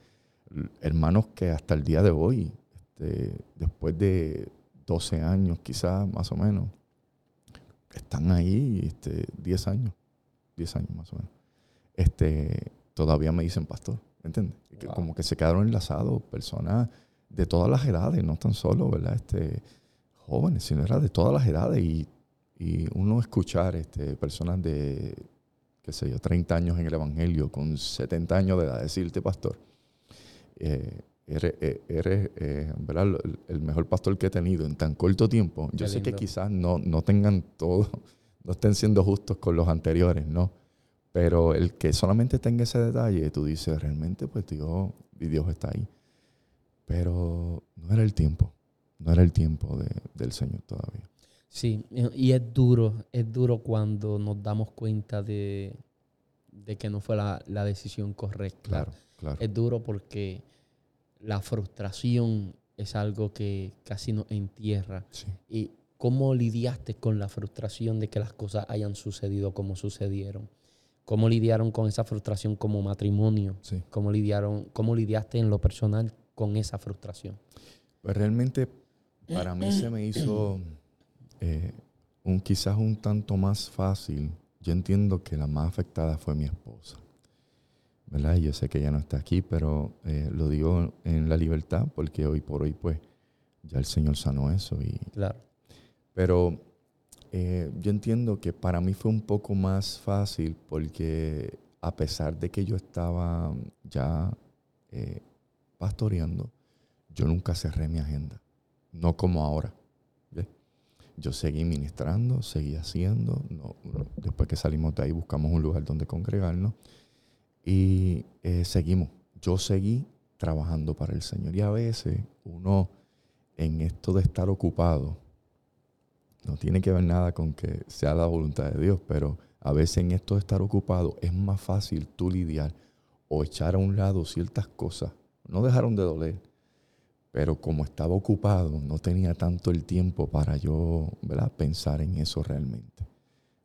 Hermanos que hasta el día de hoy, este, después de 12 años quizás, más o menos, están ahí este, 10 años, 10 años más o menos. Este, todavía me dicen pastor, ¿me entiendes? Wow. Como que se quedaron enlazados personas de todas las edades, no tan solo, ¿verdad? Este, jóvenes, sino era de todas las edades y, y uno escuchar este, personas de, qué sé yo, 30 años en el Evangelio, con 70 años de edad, decirte pastor, eh, eres, eh, eres, eh, ¿verdad? el, mejor pastor que he tenido en tan corto tiempo. Yo Qué sé que quizás no, no tengan todo, no estén siendo justos con los anteriores, ¿no? Pero el que solamente tenga ese detalle, tú dices, realmente, pues Dios, y Dios está ahí. Pero no era el tiempo, no era el tiempo de- del Señor todavía. Sí, y es duro, es duro cuando nos damos cuenta de, de que no fue la, la decisión correcta. Claro. Es duro porque la frustración es algo que casi nos entierra. ¿Y cómo lidiaste con la frustración de que las cosas hayan sucedido como sucedieron? ¿Cómo lidiaron con esa frustración como matrimonio? ¿Cómo, lidiaron, ¿Cómo lidiaste en lo personal con esa frustración? Pues realmente para mí se me hizo eh, un, quizás un tanto más fácil. Yo entiendo que la más afectada fue mi esposa. ¿Verdad? Yo sé que ella no está aquí, pero eh, lo digo en la libertad porque hoy por hoy, pues, ya el Señor sanó eso. Y, claro. Pero eh, yo entiendo que para mí fue un poco más fácil porque a pesar de que yo estaba ya eh, pastoreando, yo nunca cerré mi agenda, no como ahora. Yo seguí ministrando, seguí haciendo. después que salimos de ahí buscamos un lugar donde congregarnos y eh, seguimos. Yo seguí trabajando para el Señor. Y a veces uno en esto de estar ocupado, no tiene que ver nada con que sea la voluntad de Dios, pero a veces en esto de estar ocupado es más fácil tú lidiar o echar a un lado ciertas cosas. No dejaron de doler, pero como estaba ocupado, no tenía tanto el tiempo para yo ¿verdad? pensar en eso realmente.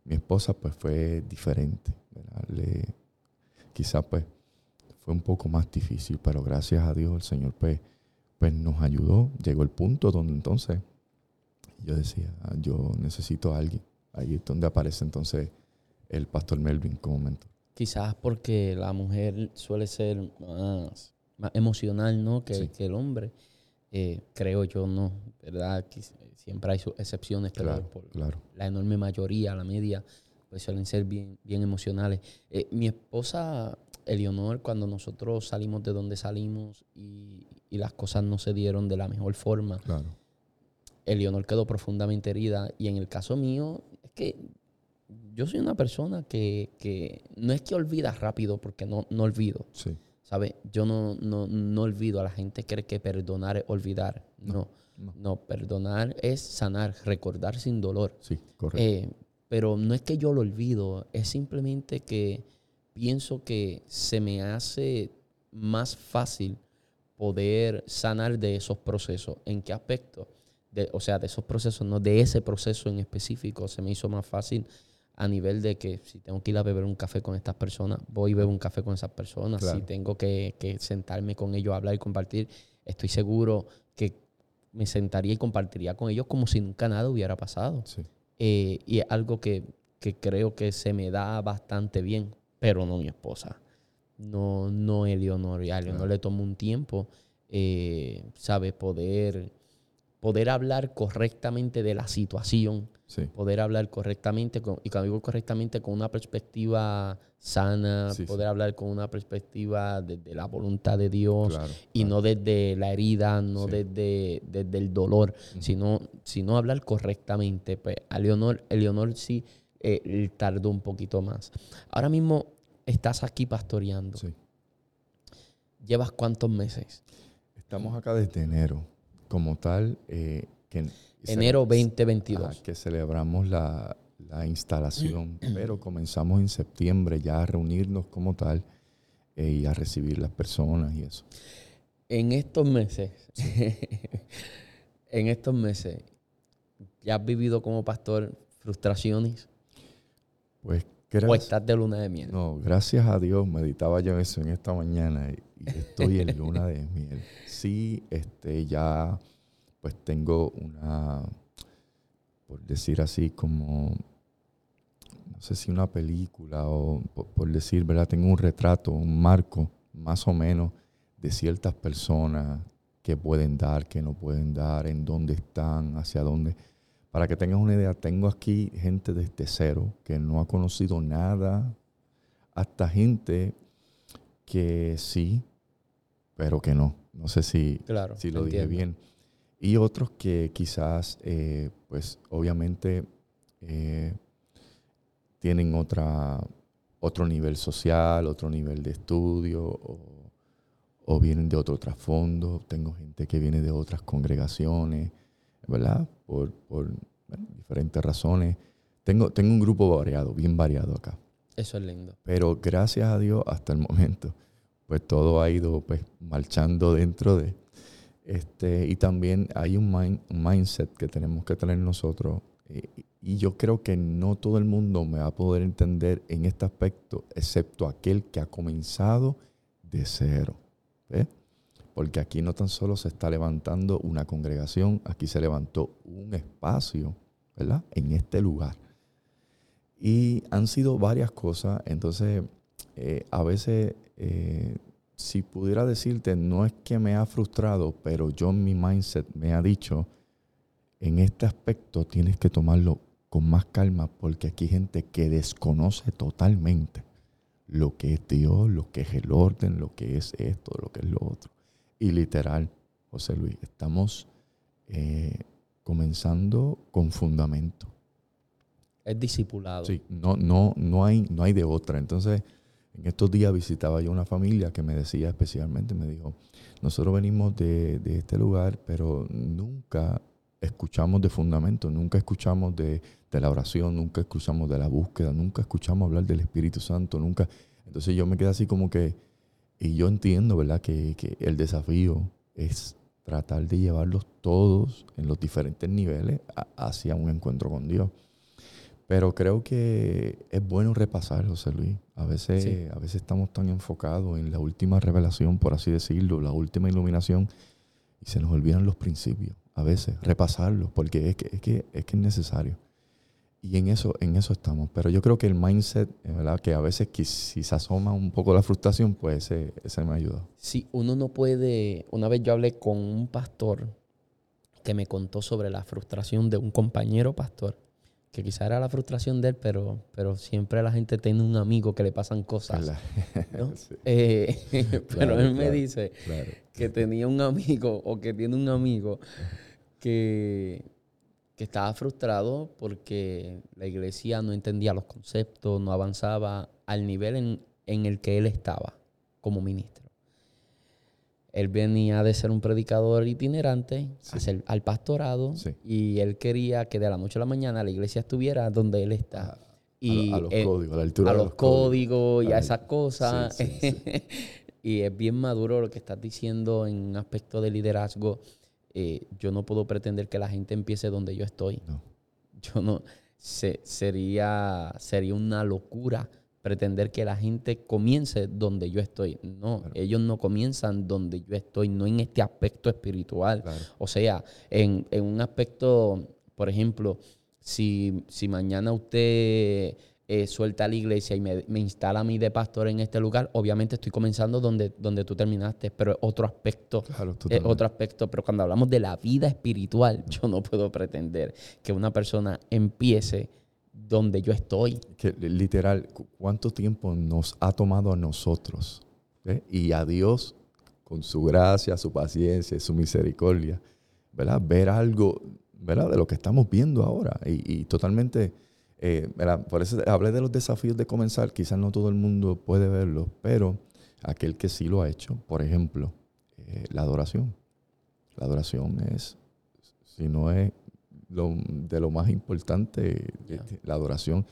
Mi esposa pues fue diferente. Quizás pues fue un poco más difícil, pero gracias a Dios el Señor pues, pues nos ayudó. Llegó el punto donde entonces yo decía, ah, yo necesito a alguien. Ahí es donde aparece entonces el pastor Melvin como mentor. Quizás porque la mujer suele ser más, más emocional ¿no? que, que el hombre. Eh, creo yo, no, ¿verdad? Siempre hay excepciones, pero por la enorme mayoría, la media, pues suelen ser bien, bien emocionales. Eh, mi esposa, Eleonor, cuando nosotros salimos de donde salimos y, las cosas no se dieron de la mejor forma, claro. Eleonor quedó profundamente herida. Y en el caso mío, es que yo soy una persona que, no es que olvida rápido, porque no, no olvido. Sí. ¿Sabes? Yo no, no, olvido. A la gente cree que perdonar es olvidar. No. No, perdonar es sanar, recordar sin dolor. Sí, correcto. Eh, pero no es que yo lo olvido, es simplemente que pienso que se me hace más fácil poder sanar de esos procesos. ¿En qué aspecto? o sea, de esos procesos, no de ese proceso en específico, se me hizo más fácil a nivel de que si tengo que ir a beber un café con estas personas, voy y bebo un café con esas personas. Si tengo que, que, sentarme con ellos, hablar y compartir, estoy seguro que me sentaría y compartiría con ellos como si nunca nada hubiera pasado. Sí. Eh, y es algo que, creo que se me da bastante bien, pero no mi esposa. No, no Eleonor. A Eleonor le tomó un tiempo, eh, ¿sabes? Poder, poder hablar correctamente de la situación poder hablar correctamente, con, y cuando digo correctamente, con una perspectiva sana, poder hablar con una perspectiva desde la voluntad de Dios y no desde la herida, no desde, desde, el dolor, sino, sino hablar correctamente. Pues a Leonor, Leonor sí eh, tardó un poquito más. Ahora mismo estás aquí pastoreando. ¿Llevas cuántos meses? Estamos acá desde enero. Como tal, eh, que Enero 2022. que celebramos la, instalación, pero comenzamos en septiembre ya a reunirnos como tal eh, y a recibir las personas y eso. En estos meses, en estos meses, ¿ya has vivido como pastor frustraciones? Pues ¿O estás de luna de miel? No, gracias a Dios, meditaba yo eso en esta mañana y, y estoy en luna de miel. Sí, este, ya pues tengo una, por decir así, como, no sé si una película o por, decir, ¿verdad? Tengo un retrato, un marco más o menos de ciertas personas que pueden dar, que no pueden dar, en dónde están, hacia dónde. Para que tengas una idea, tengo aquí gente desde cero que no ha conocido nada, hasta gente que sí, pero que no. No sé si, claro, si lo dije bien y otros que quizás, eh, pues obviamente, eh, tienen otra, otro nivel social, otro nivel de estudio, o, vienen de otro trasfondo. Tengo gente que viene de otras congregaciones, ¿verdad? Por, diferentes razones. Tengo, tengo un grupo variado, bien variado acá. Eso es lindo. Pero gracias a Dios, hasta el momento, pues todo ha ido pues marchando dentro de... Este, y también hay un, mindset que tenemos que tener nosotros. Eh, y yo creo que no todo el mundo me va a poder entender en este aspecto, excepto aquel que ha comenzado de cero. Porque aquí no tan solo se está levantando una congregación, aquí se levantó un espacio, ¿verdad? En este lugar. Y han sido varias cosas, entonces eh, a veces, eh, si pudiera decirte, no es que me ha frustrado, pero yo en mi mindset me ha dicho, en este aspecto tienes que tomarlo con más calma porque aquí hay gente que desconoce totalmente lo que es Dios, lo que es el orden, lo que es esto, lo que es lo otro. Y literal, José Luis, estamos eh, comenzando con fundamento. Es discipulado. Sí, no, no, no, hay, no hay de otra. Entonces, en estos días visitaba yo una familia que me decía especialmente, me dijo, nosotros venimos de, de este lugar, pero nunca escuchamos de fundamento, nunca escuchamos de, de, la oración, nunca escuchamos de la búsqueda, nunca escuchamos hablar del Espíritu Santo, nunca. Entonces yo me quedé así como que, y yo entiendo, ¿verdad? Que, que el desafío es tratar de llevarlos todos en los diferentes niveles hacia un encuentro con Dios. Pero creo que es bueno repasar, José Luis. A veces, a veces estamos tan enfocados en la última revelación, por así decirlo, la última iluminación, y se nos olvidan los principios. A veces, repasarlos, porque es que es, que, es, que es necesario. Y en eso, en eso estamos. Pero yo creo que el mindset, ¿verdad? que a veces que si se asoma un poco la frustración, pues ese, ese me ayuda. Sí, uno no puede. Una vez yo hablé con un pastor que me contó sobre la frustración de un compañero pastor que quizá era la frustración de él, pero, pero siempre la gente tiene un amigo que le pasan cosas. Eh, pero él me dice que tenía un amigo o que tiene un amigo que, que estaba frustrado porque la iglesia no entendía los conceptos, no avanzaba al nivel en, en el que él estaba como ministro. Él venía de ser un predicador itinerante al pastorado y él quería que de la noche a la mañana la iglesia estuviera donde él está. y a, los códigos, a la altura a los, códigos, y a esas cosas. y es bien maduro lo que estás diciendo en un aspecto de liderazgo. Eh, yo no puedo pretender que la gente empiece donde yo estoy. Yo no. sería, sería una locura pretender que la gente comience donde yo estoy. No, ellos no comienzan donde yo estoy, no en este aspecto espiritual. O sea, en, un aspecto, por ejemplo, si, si mañana usted eh, suelta la iglesia y me, instala a mí de pastor en este lugar, obviamente estoy comenzando donde, donde tú terminaste, pero otro aspecto, otro aspecto, pero cuando hablamos de la vida espiritual, yo no puedo pretender que una persona empiece donde yo estoy. Que, literal, ¿cuánto tiempo nos ha tomado a nosotros y a Dios con su gracia, su paciencia, su misericordia, ¿verdad? Ver algo, ¿verdad? De lo que estamos viendo ahora y, totalmente, eh, Por eso hablé de los desafíos de comenzar, quizás no todo el mundo puede verlo, pero aquel que sí lo ha hecho, por ejemplo, eh, la adoración. La adoración es, si no es de lo más importante, este, la adoración.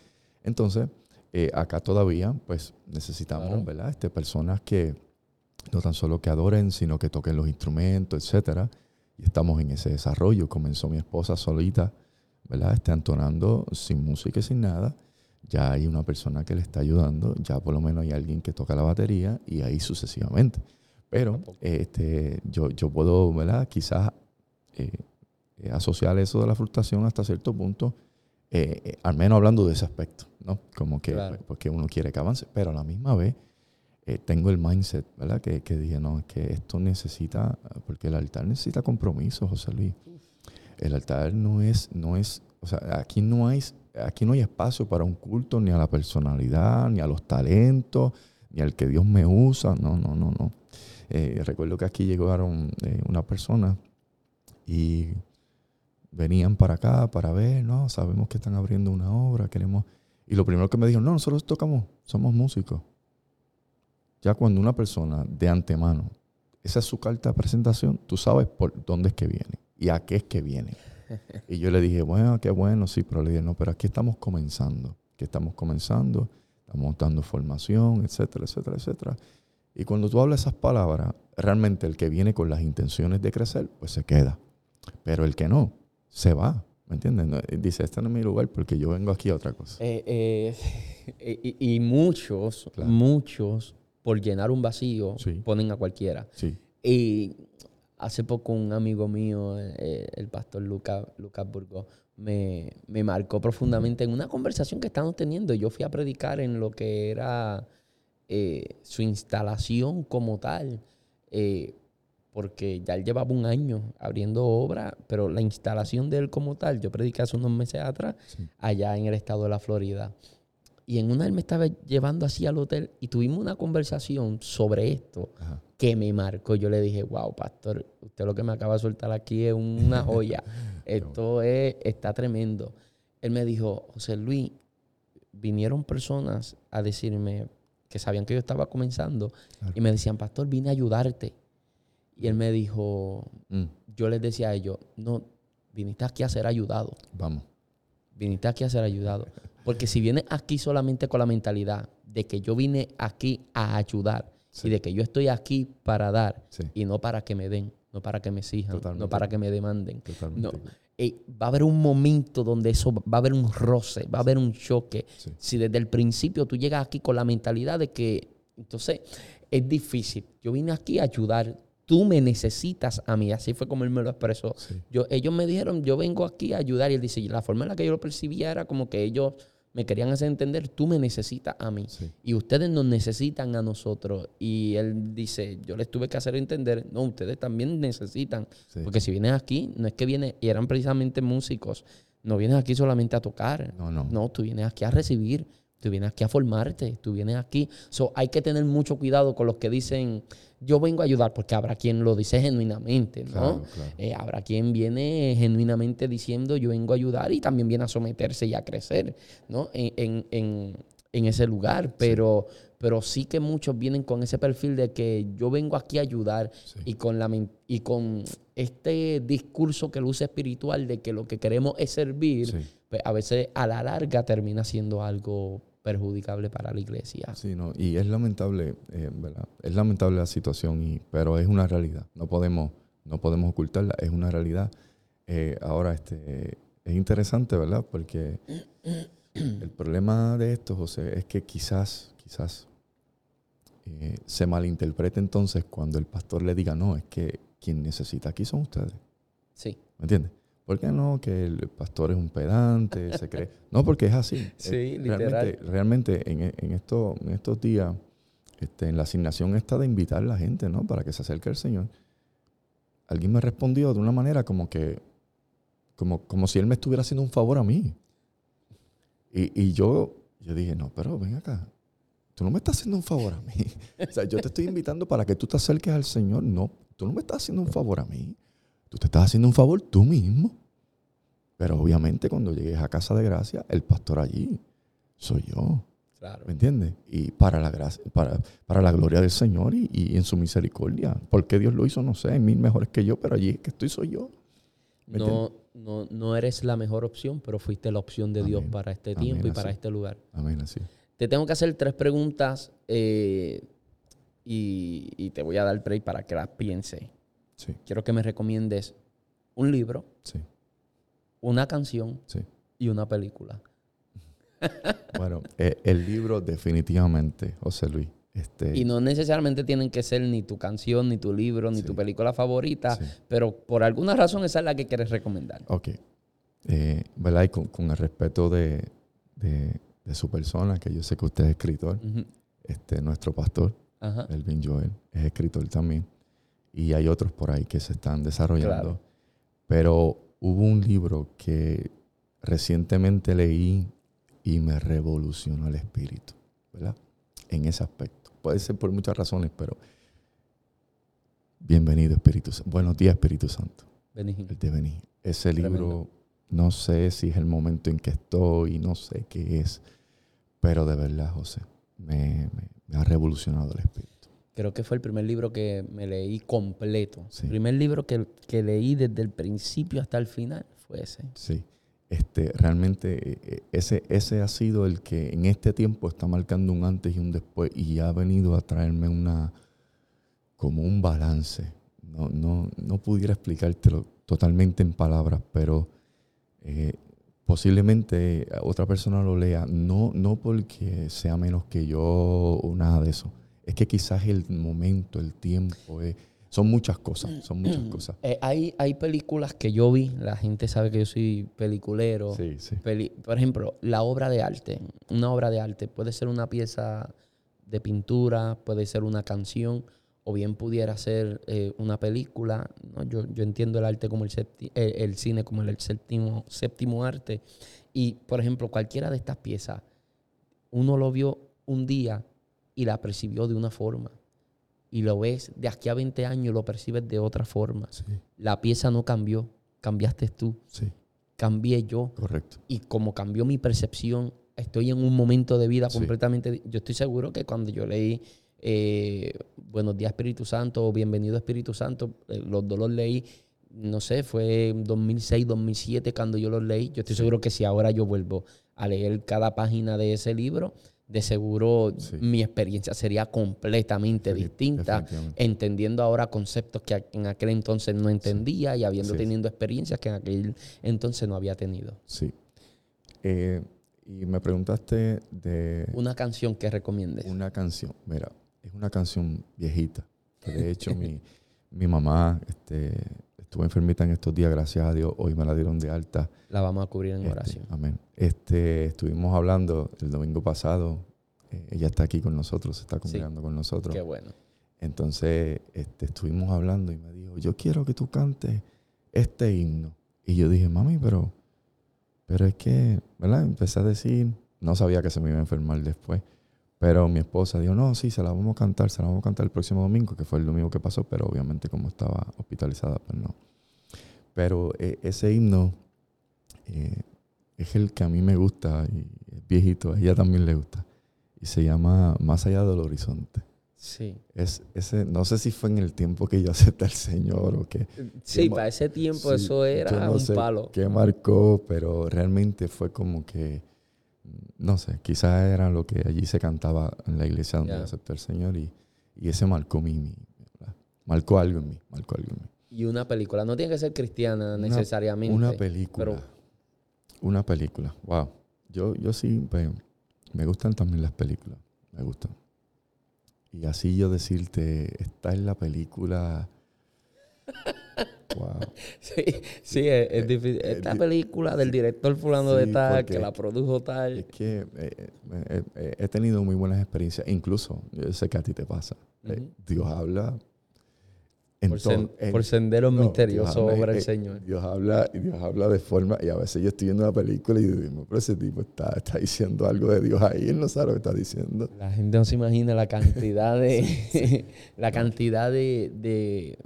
Entonces, eh, acá todavía, pues necesitamos, ¿verdad? Este, personas que no tan solo que adoren, sino que toquen los instrumentos, etcétera. Y estamos en ese desarrollo. Comenzó mi esposa solita, ¿verdad? Este, entonando sin música y sin nada. Ya hay una persona que le está ayudando, ya por lo menos hay alguien que toca la batería y ahí sucesivamente. Pero este, yo, yo puedo, ¿verdad? Quizás eh, eh, asociar eso de la frustración hasta cierto punto, eh, eh, al menos hablando de ese aspecto, ¿no? Como que porque uno quiere que avance, pero a la misma vez tengo el mindset, ¿verdad? Que, que dije, no, que esto necesita, porque el altar necesita compromiso, José Luis. El altar no es, no es, o sea, aquí no hay, aquí no hay espacio para un culto ni a la personalidad, ni a los talentos, ni al que Dios me usa, no, no, no, no. recuerdo que aquí llegaron una persona y venían para acá para ver, no, sabemos que están abriendo una obra, queremos... Y lo primero que me dijeron, no, nosotros tocamos, somos músicos. Ya cuando una persona de antemano, esa es su carta de presentación, tú sabes por dónde es que viene y a qué es que viene. Y yo le dije, bueno, qué bueno, sí, pero le dije, no, pero aquí estamos comenzando, que estamos comenzando, estamos dando formación, etcétera, etcétera, etcétera. Y cuando tú hablas esas palabras, realmente el que viene con las intenciones de crecer, pues se queda. Pero el que no, se va. ¿Me entiendes? dice, este no es mi lugar porque yo vengo aquí a otra cosa. Eh, eh, y, muchos, muchos, por llenar un vacío, ponen a cualquiera. Sí. Y hace poco un amigo mío, eh, el pastor Lucas Lucas Burgos, me, me, marcó profundamente en una conversación que estábamos teniendo. Yo fui a predicar en lo que era su instalación como tal porque ya él llevaba un año abriendo obra, pero la instalación de él como tal, yo prediqué hace unos meses atrás, allá en el estado de la Florida. Y en una él me estaba llevando así al hotel y tuvimos una conversación sobre esto que me marcó. Yo le dije, wow, pastor, usted lo que me acaba de soltar aquí es una joya. esto es, está tremendo. Él me dijo, José Luis, vinieron personas a decirme que sabían que yo estaba comenzando y me decían, pastor, vine a ayudarte y él me dijo, mm. yo les decía a ellos, no, viniste aquí a ser ayudado. Vamos. Viniste aquí a ser ayudado. Porque si vienes aquí solamente con la mentalidad de que yo vine aquí a ayudar y de que yo estoy aquí para dar y no para que me den, no para que me exijan, no para que me demanden. No, eh, va a haber un momento donde eso va a haber un roce, va a haber un choque. Si desde el principio tú llegas aquí con la mentalidad de que, entonces, es difícil. Yo vine aquí a ayudar, tú me necesitas a mí. Así fue como él me lo expresó. Yo, ellos me dijeron, yo vengo aquí a ayudar. Y él dice, la forma en la que yo lo percibía era como que ellos me querían hacer entender, tú me necesitas a mí. Y ustedes nos necesitan a nosotros. Y él dice, yo les tuve que hacer entender, no, ustedes también necesitan. Porque si vienes aquí, no es que vienen, y eran precisamente músicos, no vienes aquí solamente a tocar. No, no. No, tú vienes aquí a recibir. Tú vienes aquí a formarte, tú vienes aquí. So, hay que tener mucho cuidado con los que dicen, yo vengo a ayudar, porque habrá quien lo dice genuinamente, ¿no? Eh, habrá quien viene genuinamente diciendo, yo vengo a ayudar y también viene a someterse y a crecer, ¿no? En, ese lugar. Pero, sí. pero sí que muchos vienen con ese perfil de que yo vengo aquí a ayudar y, con la, y con este discurso que luce espiritual de que lo que queremos es servir, pues a veces a la larga termina siendo algo perjudicable para la iglesia. Sí, no, y es lamentable, eh, ¿verdad? Es lamentable la situación, y, pero es una realidad. No podemos, no podemos ocultarla, es una realidad. Eh, ahora, este, es interesante, ¿verdad? Porque el problema de esto, José, es que quizás, quizás eh, se malinterprete entonces cuando el pastor le diga, no, es que quien necesita aquí son ustedes. Sí. ¿Me entiendes? ¿Por qué no? Que el pastor es un pedante, se cree. No, porque es así. Sí, eh, literal. Realmente, en, en, esto, en estos días, este, en la asignación está de invitar a la gente, ¿no? Para que se acerque al Señor. Alguien me respondió de una manera como que, como, como si él me estuviera haciendo un favor a mí. Y, y yo, yo dije, no, pero ven acá. Tú no me estás haciendo un favor a mí. o sea, yo te estoy invitando para que tú te acerques al Señor. No, tú no me estás haciendo un favor a mí. Tú te estás haciendo un favor tú mismo. Pero obviamente cuando llegues a casa de gracia, el pastor allí soy yo. ¿Me entiendes? Y para la, gracia, para, para la gloria del Señor y, en su misericordia. Porque Dios lo hizo, no sé, mil mejores que yo, pero allí que estoy soy yo. No, no, no, eres la mejor opción, pero fuiste la opción de Dios para este tiempo y para este lugar. Amén, así. Te tengo que hacer tres preguntas eh, y, y, te voy a dar break para que las pienses. Quiero que me recomiendes un libro, una canción y una película. bueno, eh, el libro definitivamente, José Luis. Este... Y no necesariamente tienen que ser ni tu canción, ni tu libro, ni tu película favorita, pero por alguna razón esa es la que quieres recomendar. Ok. Eh, ¿Verdad? Y con, el respeto de, su persona, que yo sé que usted es escritor, este, nuestro pastor, Elvin Joel, es escritor también y hay otros por ahí que se están desarrollando. Pero hubo un libro que recientemente leí y me revolucionó el espíritu, ¿verdad? En ese aspecto. Puede ser por muchas razones, pero bienvenido Espíritu Santo. Buenos días Espíritu Santo. El de Ese libro, no sé si es el momento en que estoy, no sé qué es, pero de verdad, José, me ha revolucionado el espíritu. Creo que fue el primer libro que me leí completo. El primer libro que, leí desde el principio hasta el final fue ese. Sí. Este, realmente eh, eh, ese, ese ha sido el que en este tiempo está marcando un antes y un después y ha venido a traerme una, como un balance. No, no, no pudiera explicártelo totalmente en palabras, pero eh, posiblemente otra persona lo lea, no, no porque sea menos que yo o nada de eso. Es que quizás el momento, el tiempo, eh, son muchas cosas, son muchas cosas. Eh, hay, hay películas que yo vi, la gente sabe que yo soy peliculero. Sí, sí. por ejemplo, la obra de arte. Una obra de arte puede ser una pieza de pintura, puede ser una canción, o bien pudiera ser eh, una película. Yo, entiendo el arte como el, el, cine como el séptimo, séptimo arte. Y, por ejemplo, cualquiera de estas piezas, uno lo vio un día y la percibió de una forma y lo ves de aquí a 20 años lo percibes de otra forma. La pieza no cambió, cambiaste tú. Sí. Cambié yo. Correcto. Y como cambió mi percepción, estoy en un momento de vida completamente... Yo estoy seguro que cuando yo leí eh, Buenos días Espíritu Santo o Bienvenido Espíritu Santo, eh, los dos los leí, no sé, fue en 2006, 2007 cuando yo los leí. Yo estoy seguro que si ahora yo vuelvo a leer cada página de ese libro, de seguro mi experiencia sería completamente distinta, entendiendo ahora conceptos que en aquel entonces no entendía y habiendo tenido experiencias que en aquel entonces no había tenido. Sí. Eh, y me preguntaste de... Una canción que recomiendes. Una canción, mira, es una canción viejita. Que de hecho mi, mi mamá este, estuvo enfermita en estos días, gracias a Dios, hoy me la dieron de alta. La vamos a cubrir en este, oración. Amén. Este, estuvimos hablando el domingo pasado, eh, ella está aquí con nosotros, está congregando con nosotros. Qué bueno. Entonces este, estuvimos hablando y me dijo, yo quiero que tú cantes este himno. Y yo dije, mami, pero, pero es que, ¿verdad? Empecé a decir, no sabía que se me iba a enfermar después. Pero mi esposa dijo, no, sí, se la vamos a cantar, se la vamos a cantar el próximo domingo, que fue el domingo que pasó, pero obviamente como estaba hospitalizada, pues no. Pero eh, ese himno eh, es el que a mí me gusta y es viejito, a ella también le gusta. Y se llama Más allá del horizonte. Sí. Es, ese, no sé si fue en el tiempo que yo acepté al Señor o qué. Sí, para ese tiempo eso era un palo. ¿Qué marcó? Pero realmente fue como que no sé, quizás era lo que allí se cantaba en la iglesia donde acepté al Señor y, ese marcó mi, marcó algo en mí, marcó algo en mí. Y una película, no tiene que ser cristiana necesariamente. Una película. Una película, wow. Yo, yo sí, pues, me gustan también las películas, me gustan. Y así yo decirte, está en la película Wow. Sí, sí, es, difícil. Esta película del director fulano de tal, que la produjo tal. Es que eh, eh, eh, he tenido muy buenas experiencias, incluso, yo sé que a ti te pasa. Dios habla por, senderos misteriosos sobre el Señor. Dios habla, Dios habla de forma, y a veces yo estoy viendo una película y digo, pero ese tipo está, está diciendo algo de Dios ahí, él no sabe lo que está diciendo. La gente no se imagina la cantidad de, la cantidad de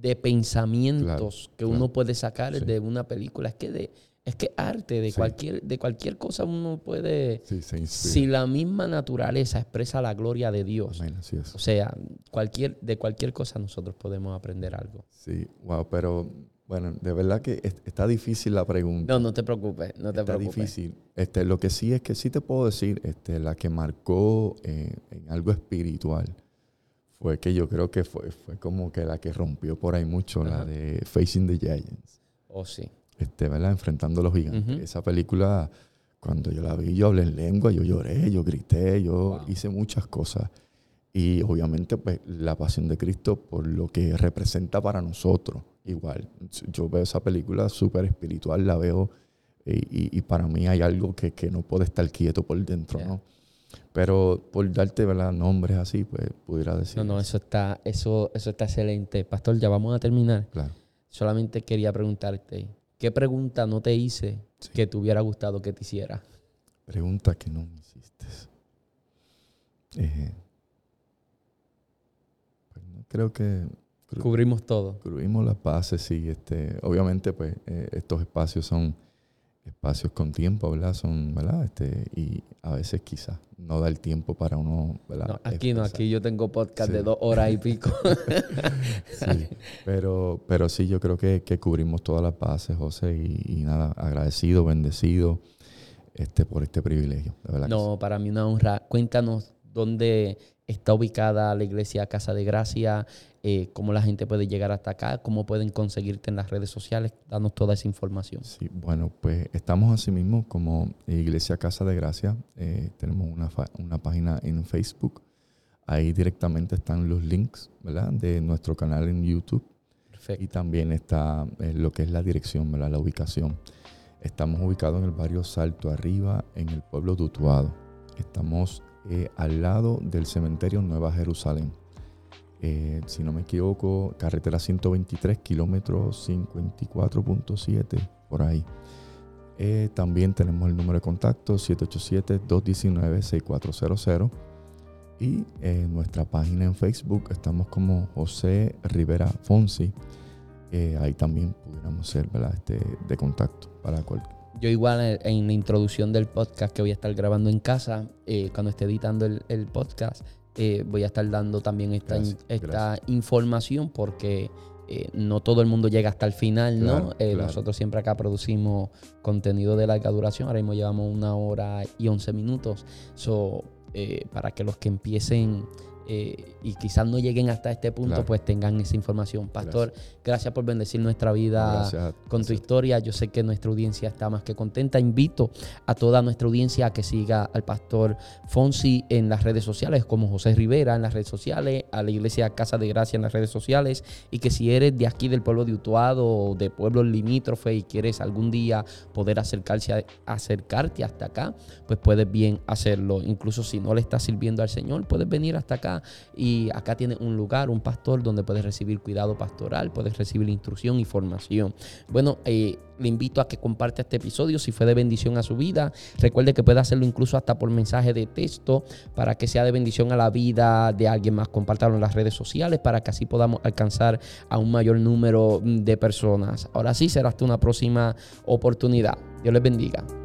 de pensamientos que uno puede sacar de una película. Es que de, es que arte, de cualquier, de cualquier cosa uno puede. si la misma naturaleza expresa la gloria de Dios. O sea, cualquier, de cualquier cosa nosotros podemos aprender algo. Sí, wow, pero bueno, de verdad que está difícil la pregunta. No, no te preocupes, no te está difícil. Este, lo que sí es que sí te puedo decir, este, la que marcó eh, en algo espiritual fue que yo creo que fue, fue como que la que rompió por ahí mucho, la de Facing the Giants. Oh, sí. Este, ¿verdad? Enfrentando a los gigantes. Esa película, cuando yo la vi, yo hablé en lengua, yo lloré, yo grité, yo hice muchas cosas. Y obviamente, pues, la pasión de Cristo por lo que representa para nosotros. Igual, yo veo esa película súper espiritual, la veo y, y, para mí hay algo que, que, no puede estar quieto por dentro, ¿no? Pero por darte ¿verdad? nombres así, pues pudiera decir. No, no, eso está, eso, eso está excelente. Pastor, ya vamos a terminar. Claro. Solamente quería preguntarte, ¿qué pregunta no te hice que te hubiera gustado que te hiciera? Pregunta que no me hiciste. Eh, pues creo que cubrimos todo. Cubrimos las bases, sí. Este, obviamente, pues eh, estos espacios son espacios con tiempo, ¿verdad? Son, ¿verdad? Este, y a veces quizás no da el tiempo para uno, ¿verdad? aquí no, aquí yo tengo podcast de dos horas y pico. sí, pero, pero sí, yo creo que, cubrimos todas las bases, José, y, nada, agradecido, bendecido este, por este privilegio, No, para mí una honra. Cuéntanos dónde está ubicada la iglesia Casa de Gracia, eh, cómo la gente puede llegar hasta acá, cómo pueden conseguirte en las redes sociales, danos toda esa información. Sí, bueno, pues estamos así mismo como Iglesia Casa de Gracia, eh, tenemos una, una página en Facebook, ahí directamente están los links, ¿verdad? De nuestro canal en YouTube. Perfecto. Y también está eh, lo que es la dirección, ¿verdad? La ubicación. Estamos ubicados en el barrio Salto Arriba, en el pueblo de Utuado. Estamos eh, al lado del cementerio Nueva Jerusalén. Eh, si no me equivoco, carretera 123, kilómetros 54.7, por ahí. Eh, también tenemos el número de contacto 787-219-6400 y en nuestra página en Facebook estamos como José Rivera Fonsi. ahí también pudiéramos ser Este, de contacto para cualquier yo igual eh, en la introducción del podcast que voy a estar grabando en casa, eh, cuando esté editando el, podcast, eh, voy a estar dando también esta, esta información porque no todo el mundo llega hasta el final, ¿no? Nosotros siempre acá producimos contenido de larga duración, ahora mismo llevamos una hora y once minutos, so, para que los que empiecen eh, y quizás no lleguen hasta este punto, pues tengan esa información. Pastor, gracias, por bendecir nuestra vida con tu historia. Yo sé que nuestra audiencia está más que contenta. Invito a toda nuestra audiencia a que siga al Pastor Fonsi en las redes sociales, como José Rivera en las redes sociales, a la Iglesia Casa de Gracia en las redes sociales, y que si eres de aquí del pueblo de Utuado o de pueblos limítrofes y quieres algún día poder acercarse acercarte hasta acá, pues puedes bien hacerlo. Incluso si no le estás sirviendo al Señor, puedes venir hasta acá y acá tiene un lugar, un pastor donde puedes recibir cuidado pastoral, puedes recibir instrucción y formación. Bueno, eh, le invito a que comparte este episodio si fue de bendición a su vida. Recuerde que puede hacerlo incluso hasta por mensaje de texto para que sea de bendición a la vida de alguien más. Compártalo en las redes sociales para que así podamos alcanzar a un mayor número de personas. Ahora sí, será hasta una próxima oportunidad. Dios les bendiga.